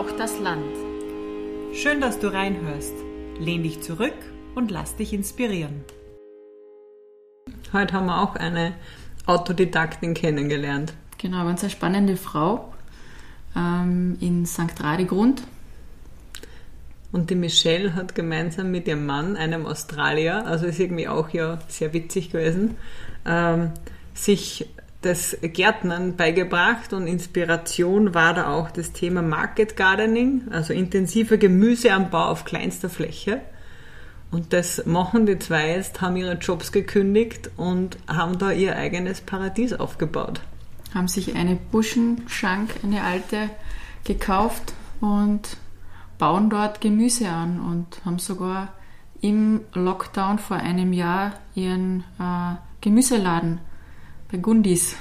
Braucht das Land. Schön, dass du reinhörst. Lehn dich zurück und lass dich inspirieren. Heute haben wir auch eine Autodidaktin kennengelernt. Genau, ganz eine spannende Frau ähm, in St. Radegrund. Und die Michelle hat gemeinsam mit ihrem Mann, einem Australier, also ist irgendwie auch ja sehr witzig gewesen, ähm, sich das Gärtnern beigebracht und Inspiration war da auch das Thema Market Gardening, also intensiver Gemüseanbau auf kleinster Fläche. Und das machen die zwei jetzt, haben ihre Jobs gekündigt und haben da ihr eigenes Paradies aufgebaut. Haben sich eine Buschenschank, eine alte, gekauft und bauen dort Gemüse an und haben sogar im Lockdown vor einem Jahr ihren äh, Gemüseladen bei Gundis.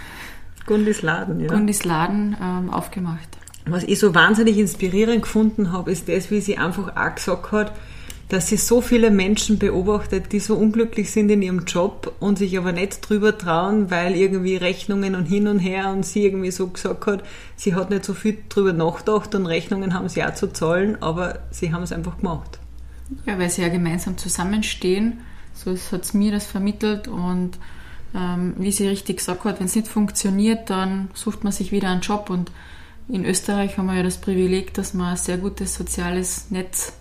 Gundis Laden, ja. Gundis Laden ähm, aufgemacht. Was ich so wahnsinnig inspirierend gefunden habe, ist das, wie sie einfach auch gesagt hat, dass sie so viele Menschen beobachtet, die so unglücklich sind in ihrem Job und sich aber nicht drüber trauen, weil irgendwie Rechnungen und hin und her und sie irgendwie so gesagt hat, sie hat nicht so viel drüber nachgedacht und Rechnungen haben sie auch zu zahlen, aber sie haben es einfach gemacht. Ja, weil sie ja gemeinsam zusammenstehen, so hat es mir das vermittelt und ähm, wie sie richtig gesagt hat, wenn es nicht funktioniert, dann sucht man sich wieder einen Job und in Österreich haben wir ja das Privileg, dass wir ein sehr gutes soziales Netz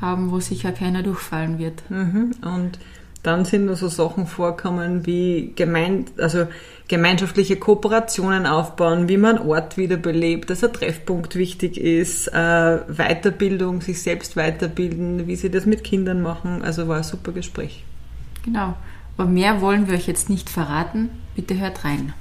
haben, wo sicher keiner durchfallen wird. Mhm. Und dann sind da so Sachen vorkommen wie gemein, also gemeinschaftliche Kooperationen aufbauen, wie man einen Ort wiederbelebt, dass ein Treffpunkt wichtig ist, äh, Weiterbildung, sich selbst weiterbilden, wie sie das mit Kindern machen. Also war ein super Gespräch. Genau. Aber mehr wollen wir euch jetzt nicht verraten. Bitte hört rein.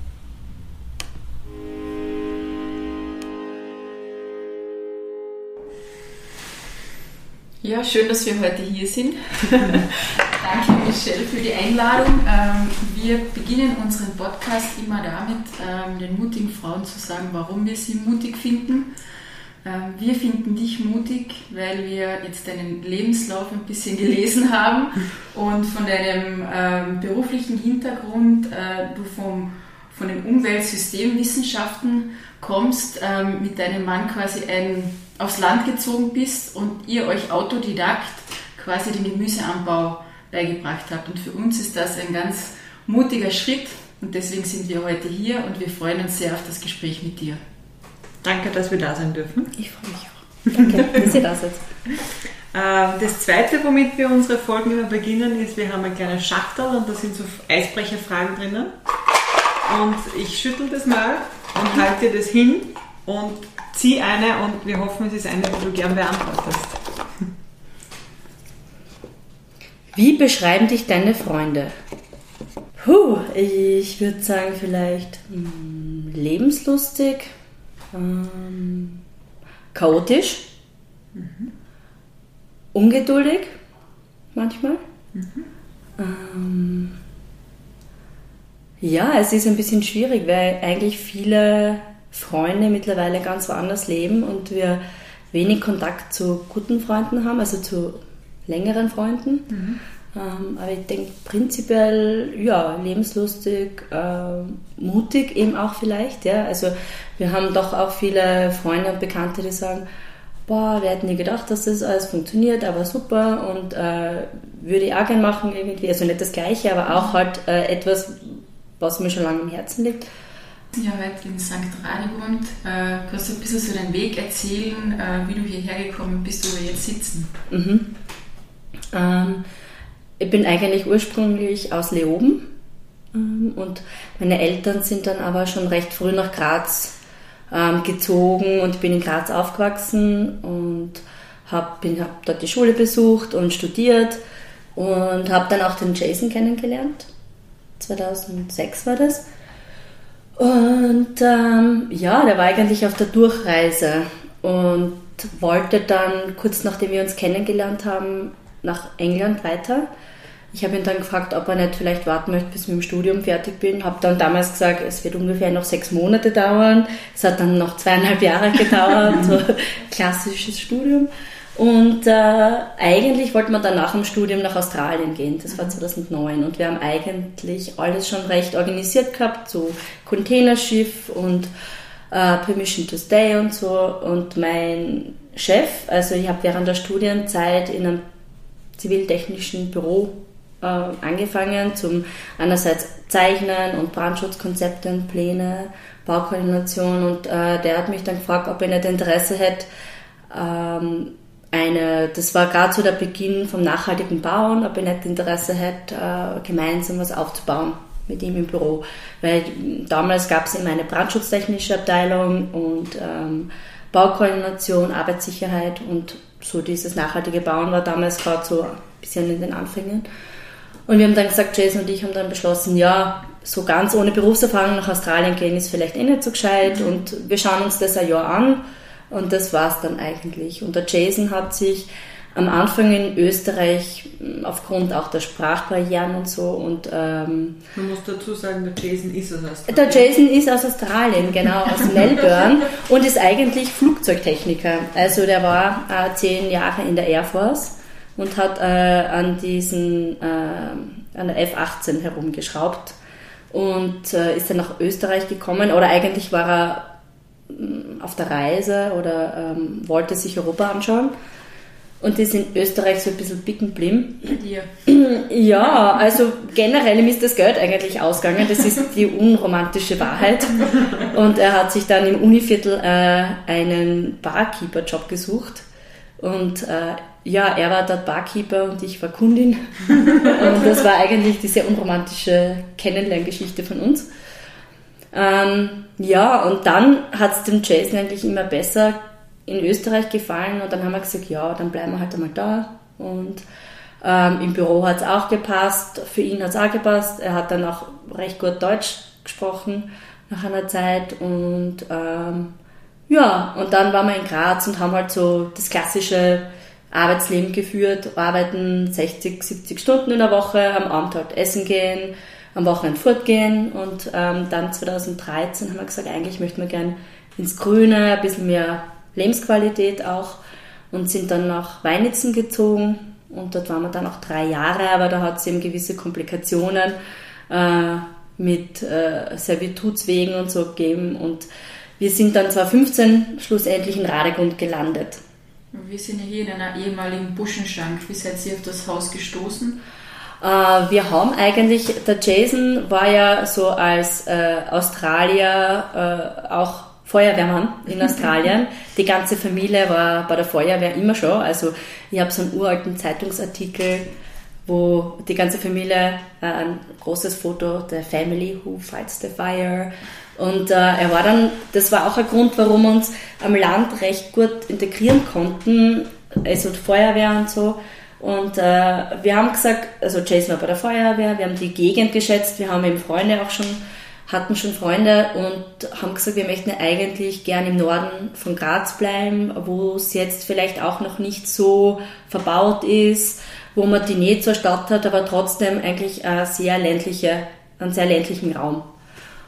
Ja, schön, dass wir heute hier sind. Danke, Michelle, für die Einladung. Ähm, wir beginnen unseren Podcast immer damit, ähm, den mutigen Frauen zu sagen, warum wir sie mutig finden. Ähm, wir finden dich mutig, weil wir jetzt deinen Lebenslauf ein bisschen gelesen haben und von deinem beruflichen Hintergrund, äh, du vom, von den Umweltsystemwissenschaften kommst, mit deinem Mann quasi ein aufs Land gezogen bist und ihr euch autodidakt quasi den Gemüseanbau beigebracht habt. Und für uns ist das ein ganz mutiger Schritt und deswegen sind wir heute hier und wir freuen uns sehr auf das Gespräch mit dir. Danke, dass wir da sein dürfen. Ich freue mich auch. Danke, dass ihr da seid. Ähm, das zweite, womit wir unsere Folgen immer beginnen, ist, wir haben ein kleines Schachtel und da sind so Eisbrecherfragen drinnen. Und ich schüttel das mal und halte dir das hin und zieh eine und wir hoffen, es ist eine, die du gern beantwortest. Wie beschreiben dich deine Freunde? Puh, ich würde sagen, vielleicht mh, hm, lebenslustig, ähm, chaotisch, mhm. ungeduldig manchmal. Mhm. Ähm, ja, es ist ein bisschen schwierig, weil eigentlich viele Freunde mittlerweile ganz woanders leben und wir wenig Kontakt zu guten Freunden haben, also zu längeren Freunden. Mhm. Ähm, aber ich denke prinzipiell, ja, lebenslustig, äh, mutig eben auch vielleicht. Ja. Also wir haben doch auch viele Freunde und Bekannte, die sagen, boah, wir hätten nie gedacht, dass das alles funktioniert, aber super und äh, würde ich auch gerne machen irgendwie. Also nicht das Gleiche, aber auch halt äh, etwas, was mir schon lange im Herzen liegt. Ja, heute in St. Radegrund. Äh, kannst du ein bisschen so deinen Weg erzählen, äh, wie du hierher gekommen bist, wo wir jetzt sitzen? Mhm. Ähm, ich bin eigentlich ursprünglich aus Leoben ähm, und meine Eltern sind dann aber schon recht früh nach Graz ähm, gezogen und bin in Graz aufgewachsen und habe hab dort die Schule besucht und studiert und habe dann auch den Jason kennengelernt. 2006 war das. Und ähm, ja, der war eigentlich auf der Durchreise und wollte dann kurz nachdem wir uns kennengelernt haben nach England weiter. Ich habe ihn dann gefragt, ob er nicht vielleicht warten möchte, bis ich mit dem Studium fertig bin. Habe dann damals gesagt, es wird ungefähr noch sechs Monate dauern. Es hat dann noch zweieinhalb Jahre gedauert, so klassisches Studium. Und äh, eigentlich wollten wir dann nach dem Studium nach Australien gehen. Das war 2009. Und wir haben eigentlich alles schon recht organisiert gehabt, so Containerschiff und äh, Permission to Stay und so. Und mein Chef, also ich habe während der Studienzeit in einem ziviltechnischen Büro äh, angefangen, zum einerseits Zeichnen und Brandschutzkonzepte und Pläne, Baukoordination und äh, der hat mich dann gefragt, ob ich nicht Interesse hätte, ähm, eine, das war gerade so der Beginn vom nachhaltigen Bauen, ob ich nicht Interesse hätte, äh, gemeinsam was aufzubauen mit ihm im Büro. Weil damals gab es eben eine brandschutztechnische Abteilung und ähm, Baukoordination, Arbeitssicherheit und so dieses nachhaltige Bauen war damals gerade so ein bisschen in den Anfängen. Und wir haben dann gesagt, Jason und ich haben dann beschlossen, ja, so ganz ohne Berufserfahrung nach Australien gehen ist vielleicht eh nicht so gescheit mhm. und wir schauen uns das ein Jahr an und das war es dann eigentlich. Und der Jason hat sich am Anfang in Österreich aufgrund auch der Sprachbarrieren und so und ähm, man muss dazu sagen, der Jason ist aus Australien. Der Jason ist aus Australien, genau aus Melbourne und ist eigentlich Flugzeugtechniker. Also der war äh, zehn Jahre in der Air Force und hat äh, an diesen äh, an der F-18 herumgeschraubt und äh, ist dann nach Österreich gekommen oder eigentlich war er mm, auf der Reise oder ähm, wollte sich Europa anschauen und ist in Österreich so ein bisschen bicken blim. Ja, also generell ihm ist das Geld eigentlich ausgegangen, das ist die unromantische Wahrheit. Und er hat sich dann im Univiertel äh, einen Barkeeper-Job gesucht und äh, ja, er war dort Barkeeper und ich war Kundin. und das war eigentlich die sehr unromantische Kennenlerngeschichte von uns. Ähm, ja, und dann hat es dem Jason eigentlich immer besser in Österreich gefallen und dann haben wir gesagt, ja, dann bleiben wir halt einmal da. Und ähm, im Büro hat es auch gepasst, für ihn hat es auch gepasst. Er hat dann auch recht gut Deutsch gesprochen nach einer Zeit und ähm, ja, und dann waren wir in Graz und haben halt so das klassische Arbeitsleben geführt, arbeiten 60, 70 Stunden in der Woche, am Abend halt essen gehen, am Wochenende fortgehen und ähm, dann 2013 haben wir gesagt, eigentlich möchten wir gern ins Grüne, ein bisschen mehr Lebensqualität auch und sind dann nach Weinitzen gezogen und dort waren wir dann auch drei Jahre, aber da hat es eben gewisse Komplikationen äh, mit äh, Servitutswegen und so gegeben und wir sind dann 2015 schlussendlich in Radegund gelandet. Wir sind ja hier in einer ehemaligen Buschenschank. Wie seid ihr auf das Haus gestoßen? Äh, wir haben eigentlich, der Jason war ja so als äh, Australier äh, auch Feuerwehrmann in Australien. Die ganze Familie war bei der Feuerwehr immer schon. Also ich habe so einen uralten Zeitungsartikel, wo die ganze Familie äh, ein großes Foto der Family Who Fights the Fire und äh, er war dann, das war auch ein Grund, warum wir uns am Land recht gut integrieren konnten, also Feuerwehr und so. Und äh, wir haben gesagt, also Jason war bei der Feuerwehr, wir haben die Gegend geschätzt, wir haben eben Freunde auch schon, hatten schon Freunde und haben gesagt, wir möchten eigentlich gern im Norden von Graz bleiben, wo es jetzt vielleicht auch noch nicht so verbaut ist, wo man die Nähe zur Stadt hat, aber trotzdem eigentlich eine sehr ländliche, einen sehr ländlichen Raum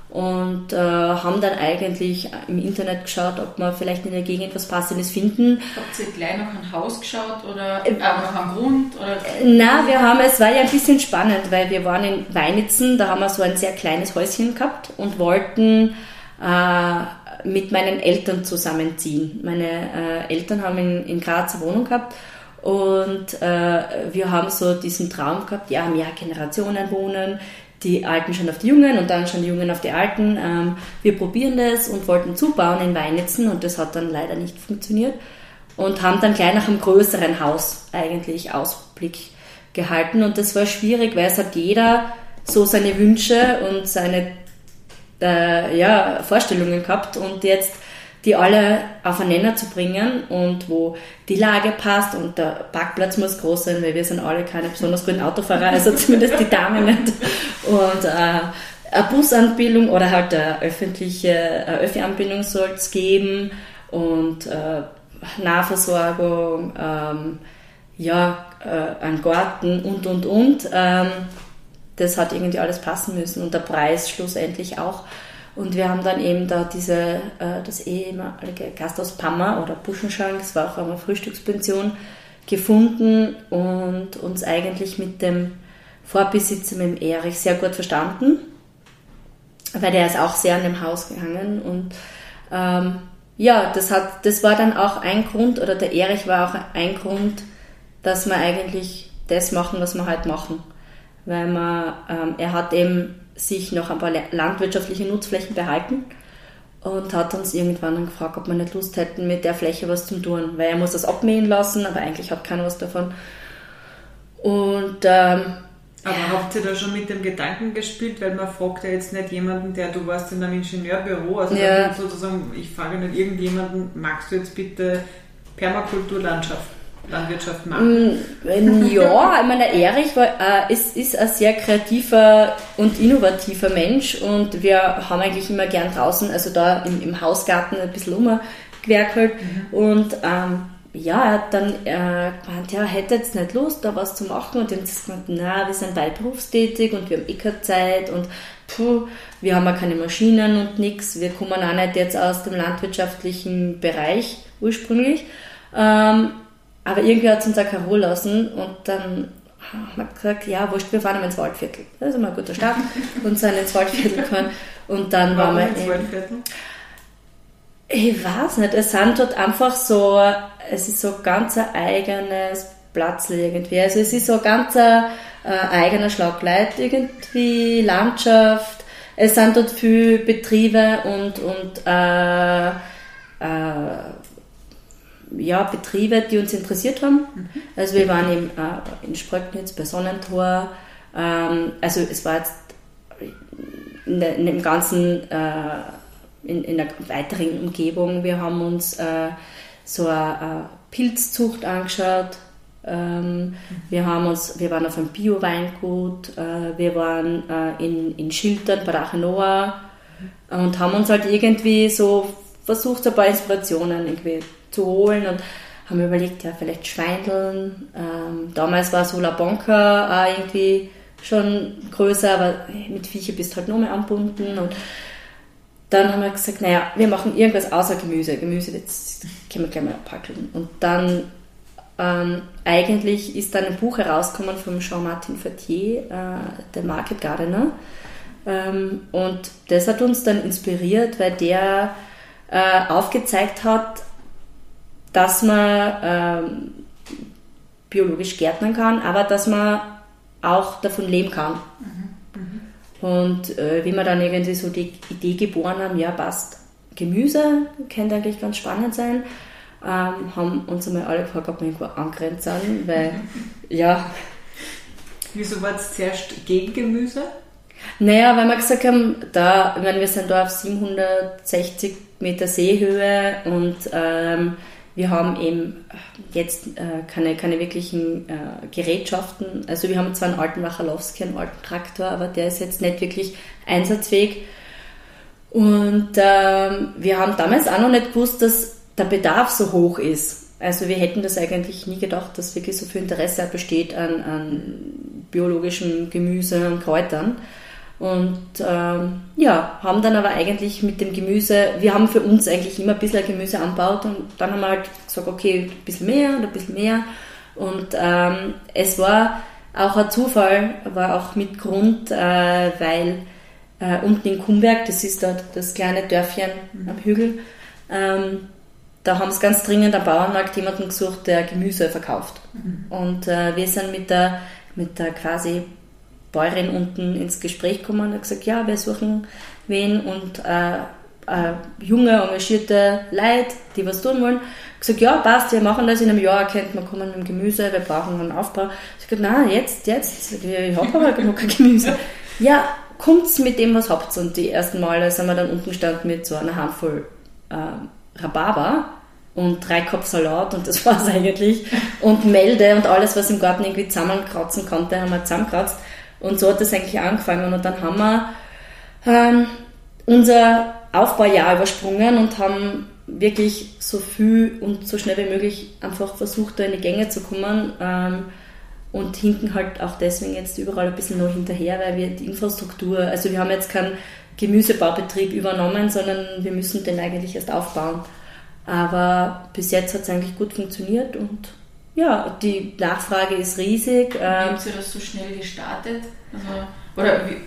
und äh, haben dann eigentlich im Internet geschaut, ob wir vielleicht in der Gegend was Passendes finden. Habt ihr gleich noch ein Haus geschaut oder äh, noch einen Grund? Oder? Na, wir haben, es war ja ein bisschen spannend, weil wir waren in Weinitzen, da haben wir so ein sehr kleines Häuschen gehabt und wollten äh, mit meinen Eltern zusammenziehen. Meine äh, Eltern haben in, in Graz eine Wohnung gehabt und äh, wir haben so diesen Traum gehabt, ja, mehr Generationen wohnen, die Alten schon auf die Jungen und dann schon die Jungen auf die Alten. Ähm, wir probieren das und wollten zubauen in Weinitzen und das hat dann leider nicht funktioniert und haben dann gleich nach einem größeren Haus eigentlich Ausblick gehalten und das war schwierig, weil es hat jeder so seine Wünsche und seine äh, ja, Vorstellungen gehabt und jetzt die alle aufeinander zu bringen und wo die Lage passt und der Parkplatz muss groß sein, weil wir sind alle keine besonders guten Autofahrer, also zumindest die Damen nicht. Und äh, eine Busanbindung oder halt eine öffentliche Öffi-Anbindung soll es geben und äh, Nahversorgung, ähm, ja, äh, ein Garten und und und. Ähm, das hat irgendwie alles passen müssen und der Preis schlussendlich auch. Und wir haben dann eben da diese, äh, das ehemalige Gasthaus Pammer oder Buschenschank, das war auch eine Frühstückspension, gefunden und uns eigentlich mit dem Vorbesitzer, mit dem Erich, sehr gut verstanden, weil der ist auch sehr an dem Haus gehangen und ähm, ja, das, hat, das war dann auch ein Grund, oder der Erich war auch ein Grund, dass wir eigentlich das machen, was wir halt machen. Weil man, ähm, er hat eben sich noch ein paar landwirtschaftliche Nutzflächen behalten und hat uns irgendwann dann gefragt, ob wir nicht Lust hätten, mit der Fläche was zu tun, weil er muss das abmähen lassen, aber eigentlich hat keiner was davon. Und ähm, aber habt ihr da schon mit dem Gedanken gespielt, weil man fragt ja jetzt nicht jemanden, der du warst in einem Ingenieurbüro, also ja. sozusagen, ich frage nicht irgendjemanden, magst du jetzt bitte Permakulturlandschaft? Landwirtschaft machen? Mm, ja, ich meine, Erich war, äh, ist, ist ein sehr kreativer und innovativer Mensch und wir haben eigentlich immer gern draußen, also da im, im Hausgarten ein bisschen umgewerkelt mhm. und ähm, ja, er hat dann äh, gemeint, ja, hätte jetzt nicht Lust, da was zu machen und dann hat gesagt, na, wir sind beide berufstätig und wir haben eh keine Zeit und puh, wir haben ja keine Maschinen und nichts, wir kommen auch nicht jetzt aus dem landwirtschaftlichen Bereich ursprünglich. Ähm, aber irgendwie hat es uns auch keine Ruhe lassen und dann haben wir gesagt, ja, wurscht, wir fahren ins Waldviertel. Das ist mal ein guter Start und sind ins Waldviertel gefahren und dann Warum waren wir ins Waldviertel? Ich weiß nicht, es sind dort einfach so, es ist so ganz ein eigenes Platz irgendwie. Also es ist so ganz ein äh, eigener Schlagleit irgendwie, Landschaft. Es sind dort viele Betriebe und, und äh, äh, ja, Betriebe, die uns interessiert haben. Mhm. Also wir waren im, äh, in Spröcknitz bei Sonnentor. Ähm, also es war jetzt in, der, in dem ganzen, äh, in, in, der weiteren Umgebung. Wir haben uns äh, so eine, Pilzzucht angeschaut. Ähm, mhm. wir, haben uns, wir waren auf einem Bio-Weingut, äh, wir waren äh, in, in Schiltern bei Rachenoa mhm. und haben uns halt irgendwie so versucht, ein paar Inspirationen irgendwie zu holen und haben überlegt, ja, vielleicht Schweindeln. Ähm, damals war so La Bonca auch irgendwie schon größer, aber mit Viecher bist halt noch mehr anbunden und dann haben wir gesagt, naja, wir machen irgendwas außer Gemüse. Gemüse, jetzt können wir gleich mal abpackeln. Und dann ähm, eigentlich ist dann ein Buch herausgekommen von Jean-Martin Fattier, äh, der Market Gardener. Ähm, und das hat uns dann inspiriert, weil der äh, aufgezeigt hat, dass man ähm, biologisch gärtnern kann, aber dass man auch davon leben kann. Mhm. Mhm. Und äh, wie wir dann irgendwie so die Idee geboren haben, ja passt, Gemüse könnte eigentlich ganz spannend sein, ähm, haben uns einmal alle gefragt, ob wir irgendwo angrenzen, weil ja. Wieso war es zuerst gegen Gemüse? Naja, weil wir gesagt haben, da, ich meine, wir sind da auf 760 Meter Seehöhe und ähm, wir haben eben jetzt äh, keine, keine wirklichen äh, Gerätschaften. Also wir haben zwar einen alten Wachalowski, einen alten Traktor, aber der ist jetzt nicht wirklich einsatzfähig. Und ähm, wir haben damals auch noch nicht gewusst, dass der Bedarf so hoch ist. Also wir hätten das eigentlich nie gedacht, dass wirklich so viel Interesse besteht an, an biologischem Gemüse und Kräutern. Und ähm, ja, haben dann aber eigentlich mit dem Gemüse, wir haben für uns eigentlich immer ein bisschen Gemüse anbaut und dann haben wir halt gesagt, okay, ein bisschen mehr und ein bisschen mehr. Und ähm, es war auch ein Zufall, war auch mit Grund, äh, weil äh, unten in Kumberg, das ist dort das kleine Dörfchen mhm. am Hügel, ähm, da haben sie ganz dringend am Bauernmarkt jemanden gesucht, der Gemüse verkauft. Mhm. Und äh, wir sind mit der, mit der quasi Bäuerin unten ins Gespräch gekommen und hat gesagt, ja, wir suchen wen und äh, äh, junge, engagierte Leute, die was tun wollen. Ich gesagt, ja, passt, wir machen das in einem Jahr, kennt man kommen mit dem Gemüse, wir brauchen einen Aufbau. Ich gesagt, nein, jetzt, jetzt, ich habe aber genug Gemüse. Ja, kommt's mit dem, was habt Und die ersten Male sind wir dann unten gestanden mit so einer Handvoll äh, Rhabarber und drei Kopf Salat und das war's eigentlich. Und Melde und alles, was im Garten irgendwie zusammenkratzen konnte, haben wir zusammengekratzt. Und so hat das eigentlich angefangen. Und dann haben wir ähm, unser Aufbaujahr übersprungen und haben wirklich so viel und so schnell wie möglich einfach versucht, da in die Gänge zu kommen. Ähm, und hinken halt auch deswegen jetzt überall ein bisschen noch hinterher, weil wir die Infrastruktur, also wir haben jetzt keinen Gemüsebaubetrieb übernommen, sondern wir müssen den eigentlich erst aufbauen. Aber bis jetzt hat es eigentlich gut funktioniert und ja, die Nachfrage ist riesig. Wie ähm, habt ihr das so schnell gestartet? Also, oder wie,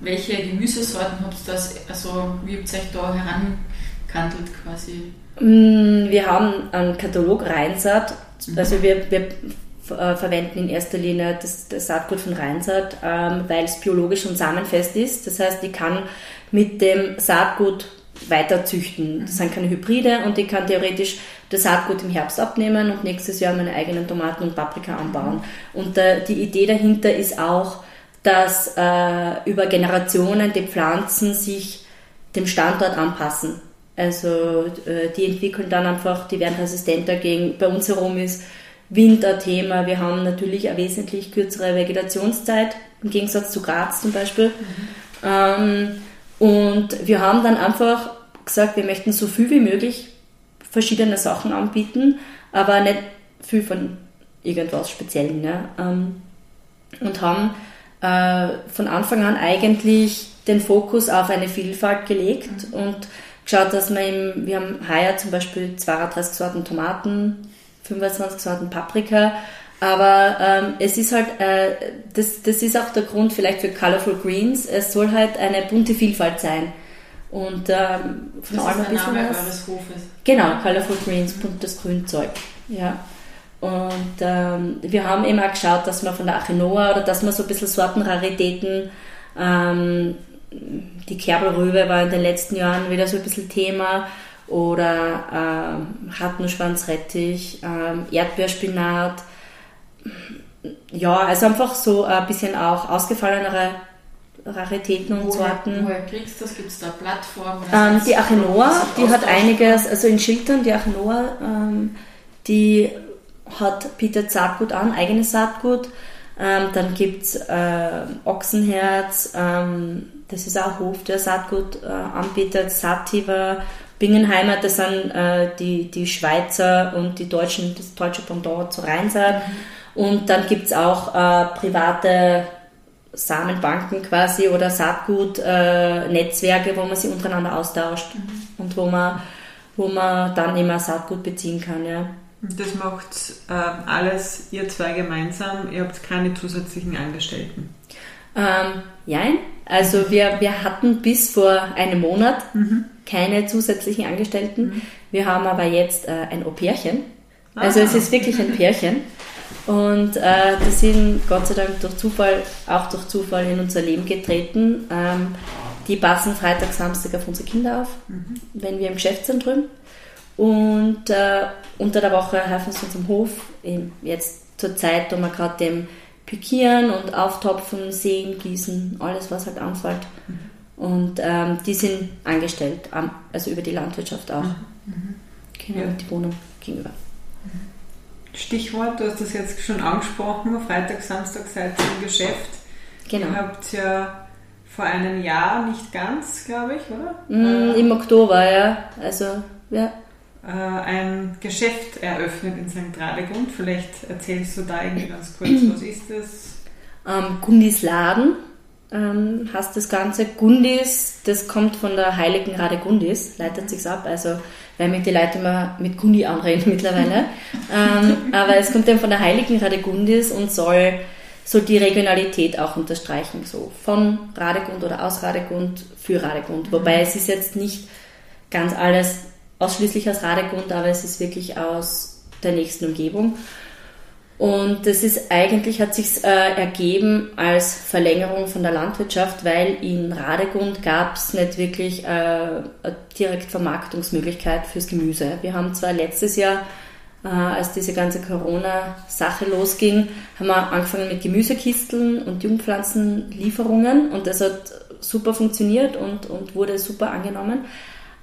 welche Gemüsesorten habt ihr das, also wie habt ihr euch da gehandelt quasi? Mm, wir haben einen Katalog Rheinsaat. Mhm. Also wir, wir äh, verwenden in erster Linie das, das Saatgut von Rheinsaat, ähm, weil es biologisch und samenfest ist. Das heißt, ich kann mit dem Saatgut weiter züchten. Das sind keine Hybride und ich kann theoretisch das Saatgut im Herbst abnehmen und nächstes Jahr meine eigenen Tomaten und Paprika anbauen. Und äh, die Idee dahinter ist auch, dass äh, über Generationen die Pflanzen sich dem Standort anpassen. Also äh, die entwickeln dann einfach, die werden resistenter gegen, bei uns herum ist Winterthema. Wir haben natürlich eine wesentlich kürzere Vegetationszeit, im Gegensatz zu Graz zum Beispiel. Mhm. Ähm, und wir haben dann einfach gesagt, wir möchten so viel wie möglich verschiedene Sachen anbieten, aber nicht viel von irgendwas Speziellen. Ne? Und haben äh, von Anfang an eigentlich den Fokus auf eine Vielfalt gelegt mhm. und geschaut, dass wir im, wir haben heuer zum Beispiel 32 Sorten Tomaten, 25 Sorten Paprika, aber ähm, es ist halt, äh, das, das ist auch der Grund vielleicht für Colorful Greens, es soll halt eine bunte Vielfalt sein. Und ähm, von allem ein bisschen Name was. Hofes. Genau, Colorful Greens, buntes Grünzeug. Ja. Und ähm, wir haben immer geschaut, dass wir von der Achenoa oder dass wir so ein bisschen Sortenraritäten ähm, die Kerbelrübe war in den letzten Jahren wieder so ein bisschen Thema oder ähm, Hartnussschwanzrettich, ähm, Erdbeerspinat. Ja, also einfach so ein bisschen auch ausgefallenere Raritäten und woher, Sorten. Woher kriegst du das? Gibt es da Plattformen? Ähm, die Achenoa, die hat einiges, also in Schiltern, die Achenoa, ähm, die hat bietet Saatgut an, eigenes Saatgut. Ähm, dann gibt es äh, Ochsenherz, ähm, das ist auch Hof, der Saatgut äh, anbietet, Sativa, Bingenheimer, das sind äh, die, die Schweizer und die Deutschen, das deutsche Pendant zu Rheinsaat. Mhm. Und dann gibt es auch äh, private Samenbanken quasi oder Saatgut-Netzwerke, äh, wo man sich untereinander austauscht mhm. und wo man, wo man dann immer Saatgut beziehen kann. Ja. Das macht äh, alles ihr zwei gemeinsam, ihr habt keine zusätzlichen Angestellten. Ähm, nein, also wir, wir hatten bis vor einem Monat mhm. keine zusätzlichen Angestellten. Mhm. Wir haben aber jetzt äh, ein Au-pairchen. Also ah. es ist wirklich ein Pärchen. Und äh, die sind Gott sei Dank durch Zufall, auch durch Zufall in unser Leben getreten. Ähm, die passen Freitag, Samstag auf unsere Kinder auf, mhm. wenn wir im Geschäft sind drüben. Und äh, unter der Woche helfen sie uns im Hof. Eben jetzt zur Zeit, wo wir gerade dem Pikieren und Auftopfen, Säen, Gießen, alles was halt anfällt. Mhm. Und ähm, die sind angestellt, also über die Landwirtschaft auch. Mhm. mhm. Genau, ja. die Wohnung gegenüber. Stichwort, du hast das jetzt schon angesprochen, Freitag, Samstag seid ihr im Geschäft. Genau. Ihr habt ja vor einem Jahr, nicht ganz, glaube ich, oder? Mm, Im Oktober, ja. Also, ja. Äh, ein Geschäft eröffnet in St. Radegund. Vielleicht erzählst du da irgendwie ganz kurz, was ist das? Ähm, Gundis Laden ähm, heißt das Ganze. Gundis, das kommt von der heiligen Radegundis, leitet sich ab. Also, weil mich die Leute immer mit Gundi anreden mittlerweile. ähm, aber es kommt eben von der heiligen Radegundis und soll so die Regionalität auch unterstreichen. So von Radegund oder aus Radegund für Radegund. Wobei es ist jetzt nicht ganz alles ausschließlich aus Radegund, aber es ist wirklich aus der nächsten Umgebung. Und das ist eigentlich, hat sich äh, ergeben als Verlängerung von der Landwirtschaft, weil in Radegund gab es nicht wirklich äh, eine direkt Vermarktungsmöglichkeit fürs Gemüse. Wir haben zwar letztes Jahr, äh, als diese ganze Corona-Sache losging, haben wir angefangen mit Gemüsekisteln und Jungpflanzenlieferungen und das hat super funktioniert und, und wurde super angenommen.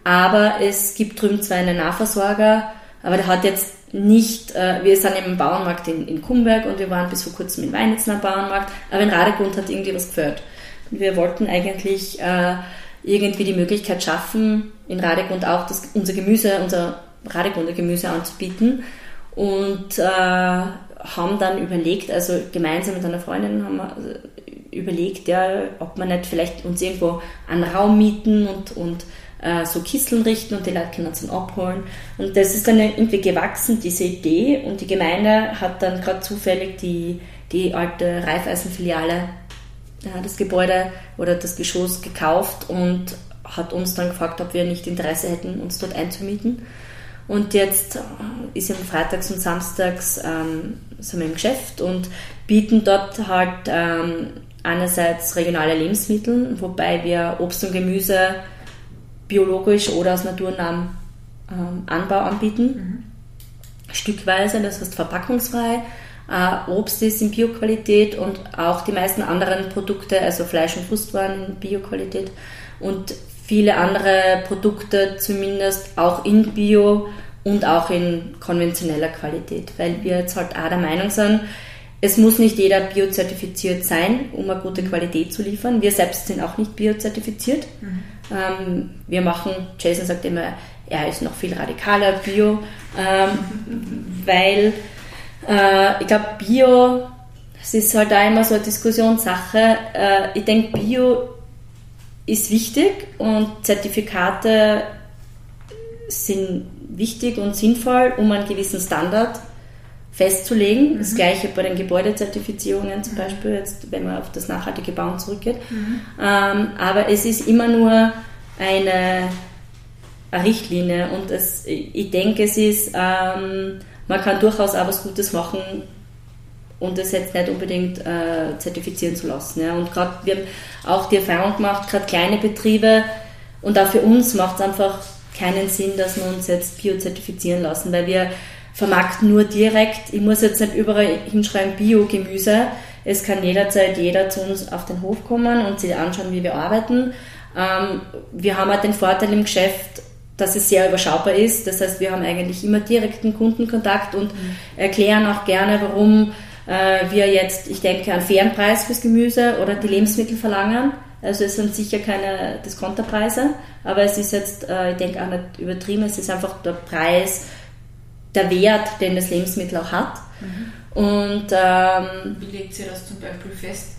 Aber es gibt drüben zwar einen Nahversorger, aber der hat jetzt nicht, äh, wir sind im Bauernmarkt in, in Kumberg und wir waren bis vor kurzem in Weinitzen am Bauernmarkt, aber in Radegund hat irgendwie was gefällt. wir wollten eigentlich äh, irgendwie die Möglichkeit schaffen, in Radegund auch das, unser Gemüse, unser Radegunder Gemüse anzubieten und äh, haben dann überlegt, also gemeinsam mit einer Freundin haben wir überlegt, ja, ob man nicht vielleicht uns irgendwo einen Raum mieten und, und äh, so Kisteln richten und die Leute können es dann abholen. Und das ist dann irgendwie gewachsen, diese Idee. Und die Gemeinde hat dann gerade zufällig die, die alte Raiffeisen-Filiale, äh, das Gebäude oder das Geschoss gekauft und hat uns dann gefragt, ob wir nicht Interesse hätten, uns dort einzumieten. Und jetzt ist im Freitags und Samstags ähm, sind wir im Geschäft und bieten dort halt ähm, einerseits regionale Lebensmittel, wobei wir Obst und Gemüse biologisch oder aus naturnahem ähm, Anbau anbieten. Mhm. Stückweise, das heißt verpackungsfrei. Äh, Obst ist in Bioqualität und auch die meisten anderen Produkte, also Fleisch- und Frustwaren in Bioqualität und viele andere Produkte zumindest auch in Bio und auch in konventioneller Qualität, weil wir jetzt halt auch der Meinung sind, es muss nicht jeder biozertifiziert sein, um eine gute Qualität zu liefern. Wir selbst sind auch nicht biozertifiziert. Mhm. Ähm, wir machen, Jason sagt immer, er ist noch viel radikaler Bio, ähm, weil äh, ich glaube, Bio, es ist halt auch immer so eine Diskussionssache. Äh, ich denke, Bio ist wichtig und Zertifikate sind wichtig und sinnvoll, um einen gewissen Standard festzulegen. Mhm. Das gleiche bei den Gebäudezertifizierungen zum mhm. Beispiel, jetzt, wenn man auf das nachhaltige Bauen zurückgeht. Mhm. Ähm, aber es ist immer nur eine, eine Richtlinie und es, ich denke, es ist, ähm, man kann durchaus auch was Gutes machen und das jetzt nicht unbedingt äh, zertifizieren zu lassen. Ja. Und gerade wir haben auch die Erfahrung gemacht, gerade kleine Betriebe und auch für uns macht es einfach keinen Sinn, dass wir uns jetzt biozertifizieren lassen, weil wir vermarkten nur direkt. Ich muss jetzt nicht überall hinschreiben Bio-Gemüse. Es kann jederzeit jeder zu uns auf den Hof kommen und sich anschauen, wie wir arbeiten. Ähm, wir haben halt den Vorteil im Geschäft, dass es sehr überschaubar ist. Das heißt, wir haben eigentlich immer direkten Kundenkontakt und mhm. erklären auch gerne, warum äh, wir jetzt, ich denke, einen fairen Preis fürs Gemüse oder die Lebensmittel verlangen. Also es sind sicher keine Diskonterpreise, aber es ist jetzt, äh, ich denke auch nicht übertrieben, es ist einfach der Preis, der Wert, den das Lebensmittel auch hat. Mhm. Und ähm, wie legt ihr das zum Beispiel fest?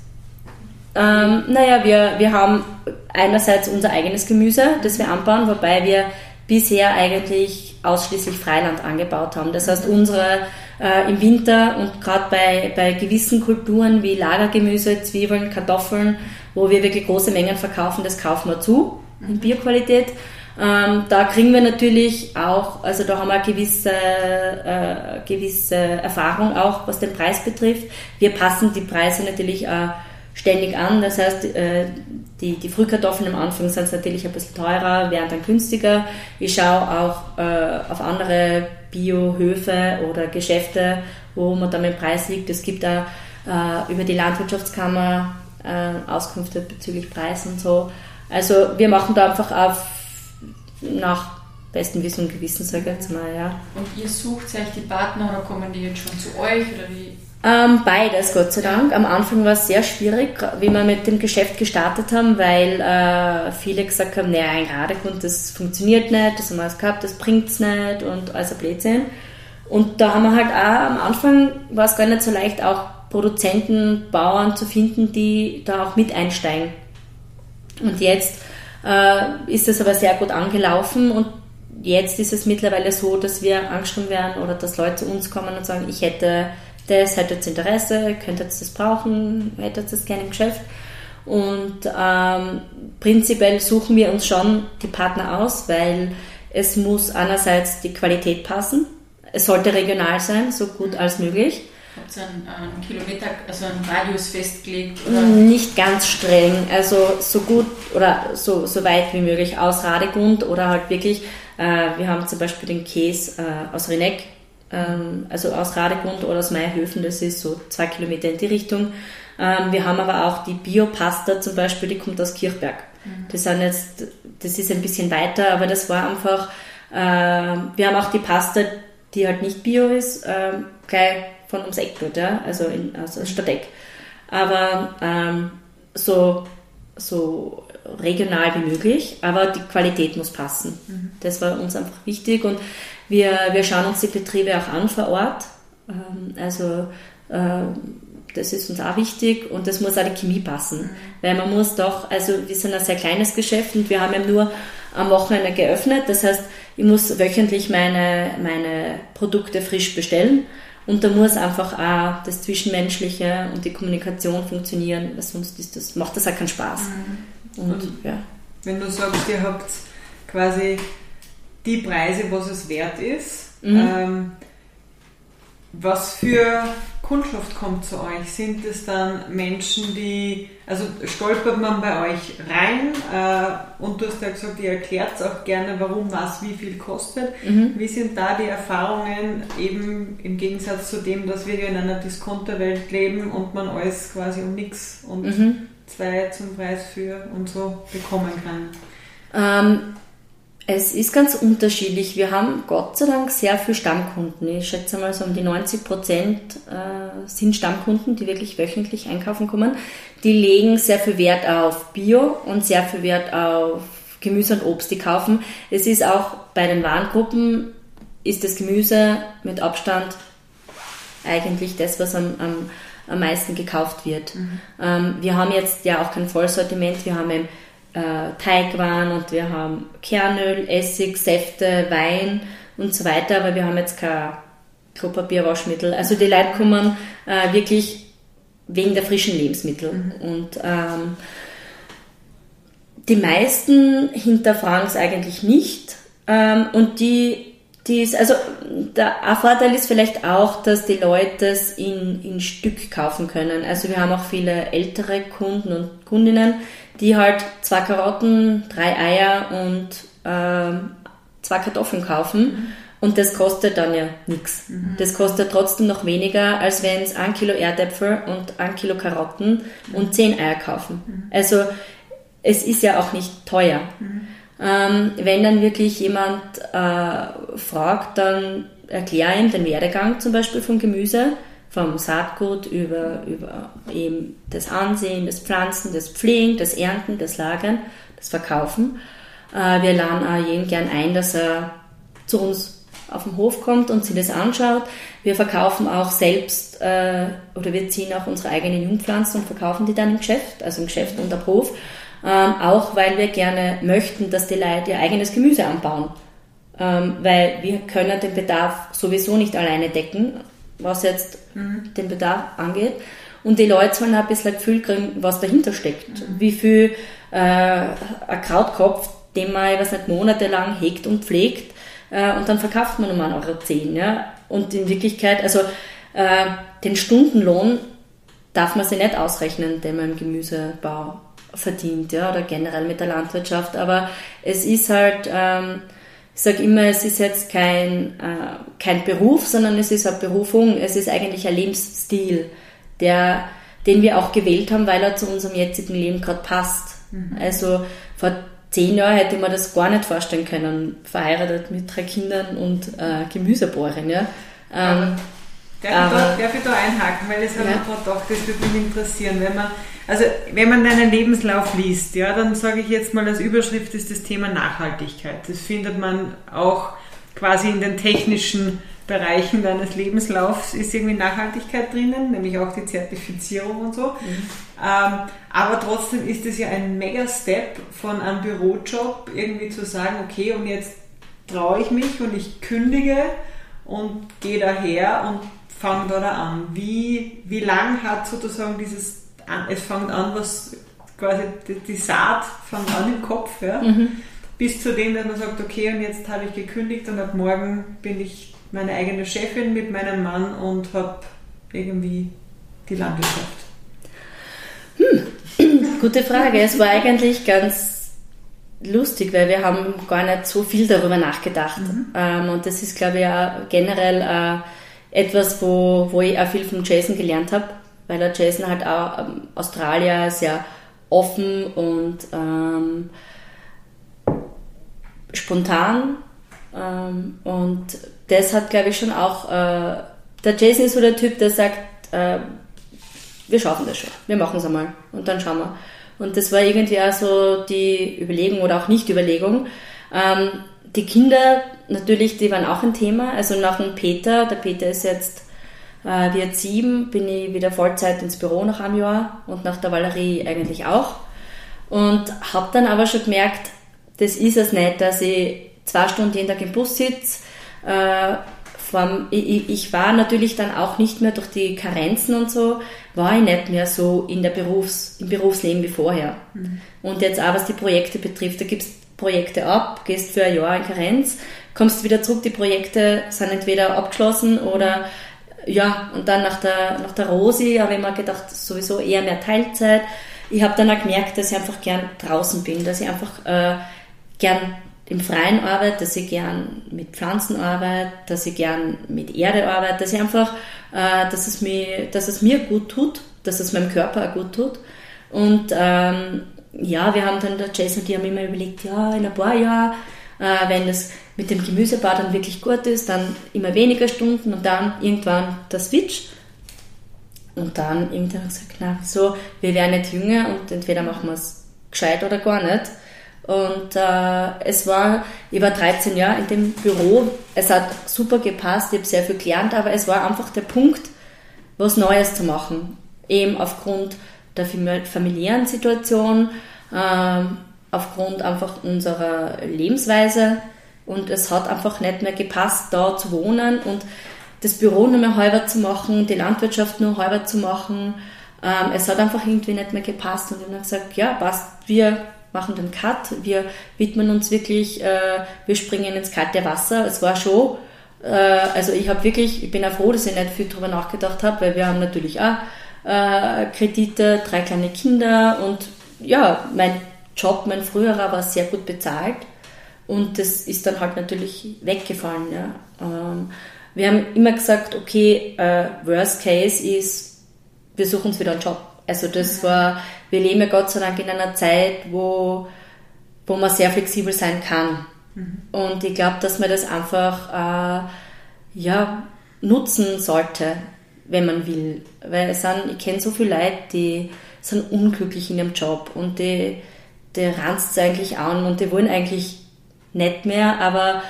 Ähm, naja, wir, wir haben einerseits unser eigenes Gemüse, das wir anbauen, wobei wir bisher eigentlich ausschließlich Freiland angebaut haben. Das heißt, unsere äh, im Winter und gerade bei, bei gewissen Kulturen wie Lagergemüse, Zwiebeln, Kartoffeln, wo wir wirklich große Mengen verkaufen, das kaufen wir zu in Bioqualität. Ähm, da kriegen wir natürlich auch, also da haben wir eine gewisse, äh, gewisse Erfahrung auch, was den Preis betrifft. Wir passen die Preise natürlich auch ständig an. Das heißt, äh, die, die Frühkartoffeln am Anfang sind natürlich ein bisschen teurer, werden dann günstiger. Ich schaue auch äh, auf andere Biohöfe oder Geschäfte, wo man dann mit dem Preis liegt. Es gibt da äh, über die Landwirtschaftskammer Auskünfte bezüglich Preis und so. Also wir machen da einfach auf nach bestem Wissen und Gewissen, sage ich jetzt mal. Ja. Und ihr sucht euch die Partner oder kommen die jetzt schon zu euch oder wie? Ähm, beides, Gott sei Dank. Am Anfang war es sehr schwierig, wie wir mit dem Geschäft gestartet haben, weil äh, viele gesagt haben, naja, ein Radekund, das funktioniert nicht, das haben wir gehabt, das bringt es nicht und alles ein Blödsinn. Und da haben wir halt auch, am Anfang war es gar nicht so leicht, auch Produzenten, Bauern zu finden, die da auch mit einsteigen. Und jetzt äh, ist es aber sehr gut angelaufen und jetzt ist es mittlerweile so, dass wir angeschrieben werden oder dass Leute zu uns kommen und sagen, ich hätte das, hätte jetzt Interesse, könnte jetzt das brauchen, hätte jetzt das gerne im Geschäft. Und ähm, prinzipiell suchen wir uns schon die Partner aus, weil es muss einerseits die Qualität passen, es sollte regional sein, so gut als möglich Habt ihr einen, einen, Kilometer, also einen Radius festgelegt? Oder? Nicht ganz streng, also so gut oder so, so weit wie möglich aus Radegund oder halt wirklich, äh, wir haben zum Beispiel den Käse äh, aus Reneck, ähm, also aus Radegund oder aus Meierhöfen, das ist so zwei Kilometer in die Richtung. Ähm, wir haben aber auch die Biopasta zum Beispiel, die kommt aus Kirchberg. Mhm. Das, sind jetzt, das ist ein bisschen weiter, aber das war einfach, äh, wir haben auch die Pasta, die halt nicht bio ist, äh, gleich von ums Eck dort, ja, also in, also Stadteck. Aber ähm, so, so regional wie möglich, aber die Qualität muss passen. Mhm. Das war uns einfach wichtig und wir, wir schauen uns die Betriebe auch an vor Ort. Ähm, also äh, das ist uns auch wichtig und das muss auch die Chemie passen. Mhm. Weil man muss doch, also wir sind ein sehr kleines Geschäft und wir haben ja nur am Wochenende geöffnet. Das heißt, ich muss wöchentlich meine, meine Produkte frisch bestellen. Und da muss einfach auch das Zwischenmenschliche und die Kommunikation funktionieren, weil sonst ist das, macht das auch keinen Spaß. Mhm. Und, und, ja. Wenn du sagst, ihr habt quasi die Preise, was es wert ist, ähm, was für Kundschaft kommt zu euch? Sind es dann Menschen, die, also stolpert man bei euch rein äh, und du hast ja gesagt, ihr erklärt auch gerne, warum was wie viel kostet. Wie sind da die Erfahrungen eben im Gegensatz zu dem, dass wir hier in einer Discounterwelt leben und man alles quasi um nichts und zwei zum Preis für und so bekommen kann? Ähm, es ist ganz unterschiedlich. Wir haben Gott sei Dank sehr viele Stammkunden. Ich schätze mal so um die 90 Prozent äh, sind Stammkunden, die wirklich wöchentlich einkaufen kommen. Die legen sehr viel Wert auf Bio und sehr viel Wert auf Gemüse und Obst, die kaufen. Es ist auch bei den Warengruppen ist das Gemüse mit Abstand eigentlich das, was am, am, am meisten gekauft wird. Ähm, wir haben jetzt ja auch kein Vollsortiment, wir haben eben äh, Teigwaren und wir haben Kernöl, Essig, Säfte, Wein und so weiter, aber wir haben jetzt kein Klopapier, Waschmittel. Also die Leute kommen äh, wirklich wegen der frischen Lebensmittel. Und ähm, die meisten hinterfragen es eigentlich nicht. Ähm, und die, die ist, also der Vorteil ist vielleicht auch, dass die Leute es in, in Stück kaufen können. Also wir haben auch viele ältere Kunden und Kundinnen, die halt zwei Karotten, drei Eier und ähm, zwei Kartoffeln kaufen. Und das kostet dann ja nichts. Das kostet trotzdem noch weniger, als wenn es ein Kilo Erdäpfel und ein Kilo Karotten und zehn Eier kaufen. Also es ist ja auch nicht teuer. Ähm, wenn dann wirklich jemand äh, fragt, dann erkläre ihm den Werdegang zum Beispiel vom Gemüse, vom Saatgut über, über eben das Ansehen, das Pflanzen, das Pflegen, das Ernten, das Lagern, das Verkaufen. Äh, wir laden auch jeden gern ein, dass er zu uns auf den Hof kommt und sich das anschaut. Wir verkaufen auch selbst äh, oder wir ziehen auch unsere eigenen Jungpflanzen und verkaufen die dann im Geschäft, also im Geschäft und am Hof. Ähm, auch weil wir gerne möchten, dass die Leute ihr eigenes Gemüse anbauen. Ähm, weil wir können den Bedarf sowieso nicht alleine decken, was jetzt den Bedarf angeht. Und die Leute sollen auch ein bisschen Gefühl kriegen, was dahinter steckt. Wie viel äh, ein Krautkopf, den man, ich weiß nicht, monatelang hegt und pflegt, äh, und dann verkauft man um 1,10 Euro. Ja? Und in Wirklichkeit, also äh, den Stundenlohn darf man sich nicht ausrechnen, den man im Gemüsebau verdient, ja, oder generell mit der Landwirtschaft. Aber es ist halt, ähm, ich sage immer, es ist jetzt kein, äh, kein Beruf, sondern es ist eine Berufung, es ist eigentlich ein Lebensstil, der, den wir auch gewählt haben, weil er zu unserem jetzigen Leben gerade passt. Also vor zehn Jahren hätte man das gar nicht vorstellen können, verheiratet mit drei Kindern und äh, Gemüsebauerin. Ja. Ähm, Darf, ich da, darf ich da einhaken, weil das habe Ja. gerade gedacht, das würde mich interessieren. Wenn man, also wenn man deinen Lebenslauf liest, ja, dann sage ich jetzt mal, als Überschrift ist das Thema Nachhaltigkeit. Das findet man auch quasi in den technischen Bereichen deines Lebenslaufs ist irgendwie Nachhaltigkeit drinnen, nämlich auch die Zertifizierung und so. Ähm, aber trotzdem ist es ja ein Mega-Step von einem Bürojob, irgendwie zu sagen, okay, und jetzt traue ich mich und ich kündige und gehe daher und fange da, an. Wie, wie lang hat sozusagen dieses, es fängt an, was quasi die, die Saat fängt an im Kopf, ja, bis zu dem, dass man sagt, okay, und jetzt habe ich gekündigt und ab morgen bin ich meine eigene Chefin mit meinem Mann und habe irgendwie die Landwirtschaft. Gute Frage. Es war eigentlich ganz lustig, weil wir haben gar nicht so viel darüber nachgedacht. Ähm, und das ist, glaube ich, auch generell äh, etwas, wo, wo ich auch viel von Jason gelernt habe, weil der Jason halt auch ähm, Australier sehr offen und ähm, spontan ähm, und das hat, glaube ich, schon auch, äh, der Jason ist so der Typ, der sagt, äh, wir schaffen das schon, wir machen es einmal und dann schauen wir. Und das war irgendwie auch so die Überlegung oder auch Nicht-Überlegung. Ähm, die Kinder, natürlich, die waren auch ein Thema. Also nach dem Peter, der Peter ist jetzt, äh, wird sieben, bin ich wieder Vollzeit ins Büro nach einem Jahr und nach der Valerie eigentlich auch. Und habe dann aber schon gemerkt, das ist es nicht, dass ich zwei Stunden jeden Tag im Bus sitze, äh, ich, war natürlich dann auch nicht mehr durch die Karenzen und so, war ich nicht mehr so in der Berufs, im Berufsleben wie vorher. Mhm. Und jetzt auch was die Projekte betrifft, da gibst Projekte ab, gehst für ein Jahr in Karenz, kommst wieder zurück, die Projekte sind entweder abgeschlossen oder ja, und dann nach der, nach der Rosi habe ich mir gedacht, sowieso eher mehr Teilzeit. Ich habe dann auch gemerkt, dass ich einfach gern draußen bin, dass ich einfach äh, gern im Freien arbeite, dass ich gern mit Pflanzen arbeite, dass ich gern mit Erde arbeite, dass ich einfach, äh, dass, es mir, dass es mir gut tut, dass es meinem Körper auch gut tut. Und ähm, ja, wir haben dann, der Jason und die haben immer überlegt, ja, in ein paar Jahren, äh, wenn das mit dem Gemüsebau dann wirklich gut ist, dann immer weniger Stunden und dann irgendwann der Switch. Und dann irgendwann habe ich gesagt, na, so, wir werden nicht jünger und entweder machen wir es gescheit oder gar nicht. Und äh, es war, ich war 13 Jahre in dem Büro, es hat super gepasst, ich habe sehr viel gelernt, aber es war einfach der Punkt, was Neues zu machen. Eben aufgrund der familiären Situation, äh, aufgrund einfach unserer Lebensweise. Und es hat einfach nicht mehr gepasst, da zu wohnen und das Büro nur mehr halber zu machen, die Landwirtschaft nur halber zu machen. Ähm, es hat einfach irgendwie nicht mehr gepasst und ich habe gesagt, ja, passt, wir machen den Cut, wir widmen uns wirklich, äh, wir springen ins kalte Wasser. Es war schon, äh, also ich habe wirklich, ich bin auch froh, dass ich nicht viel darüber nachgedacht habe, weil wir haben natürlich auch äh, Kredite, drei kleine Kinder und ja, mein Job, mein früherer, war sehr gut bezahlt und das ist dann halt natürlich weggefallen. Ja. Ähm, wir haben immer gesagt, okay, äh, Worst Case ist, wir suchen uns wieder einen Job. Also das mhm. war, wir leben ja Gott sei Dank in einer Zeit, wo, wo man sehr flexibel sein kann. Mhm. Und ich glaube, dass man das einfach äh, ja, nutzen sollte, wenn man will. Weil es sind, ich kenne so viele Leute, die sind unglücklich in ihrem Job und die, die ranzt eigentlich an und die wollen eigentlich nicht mehr, aber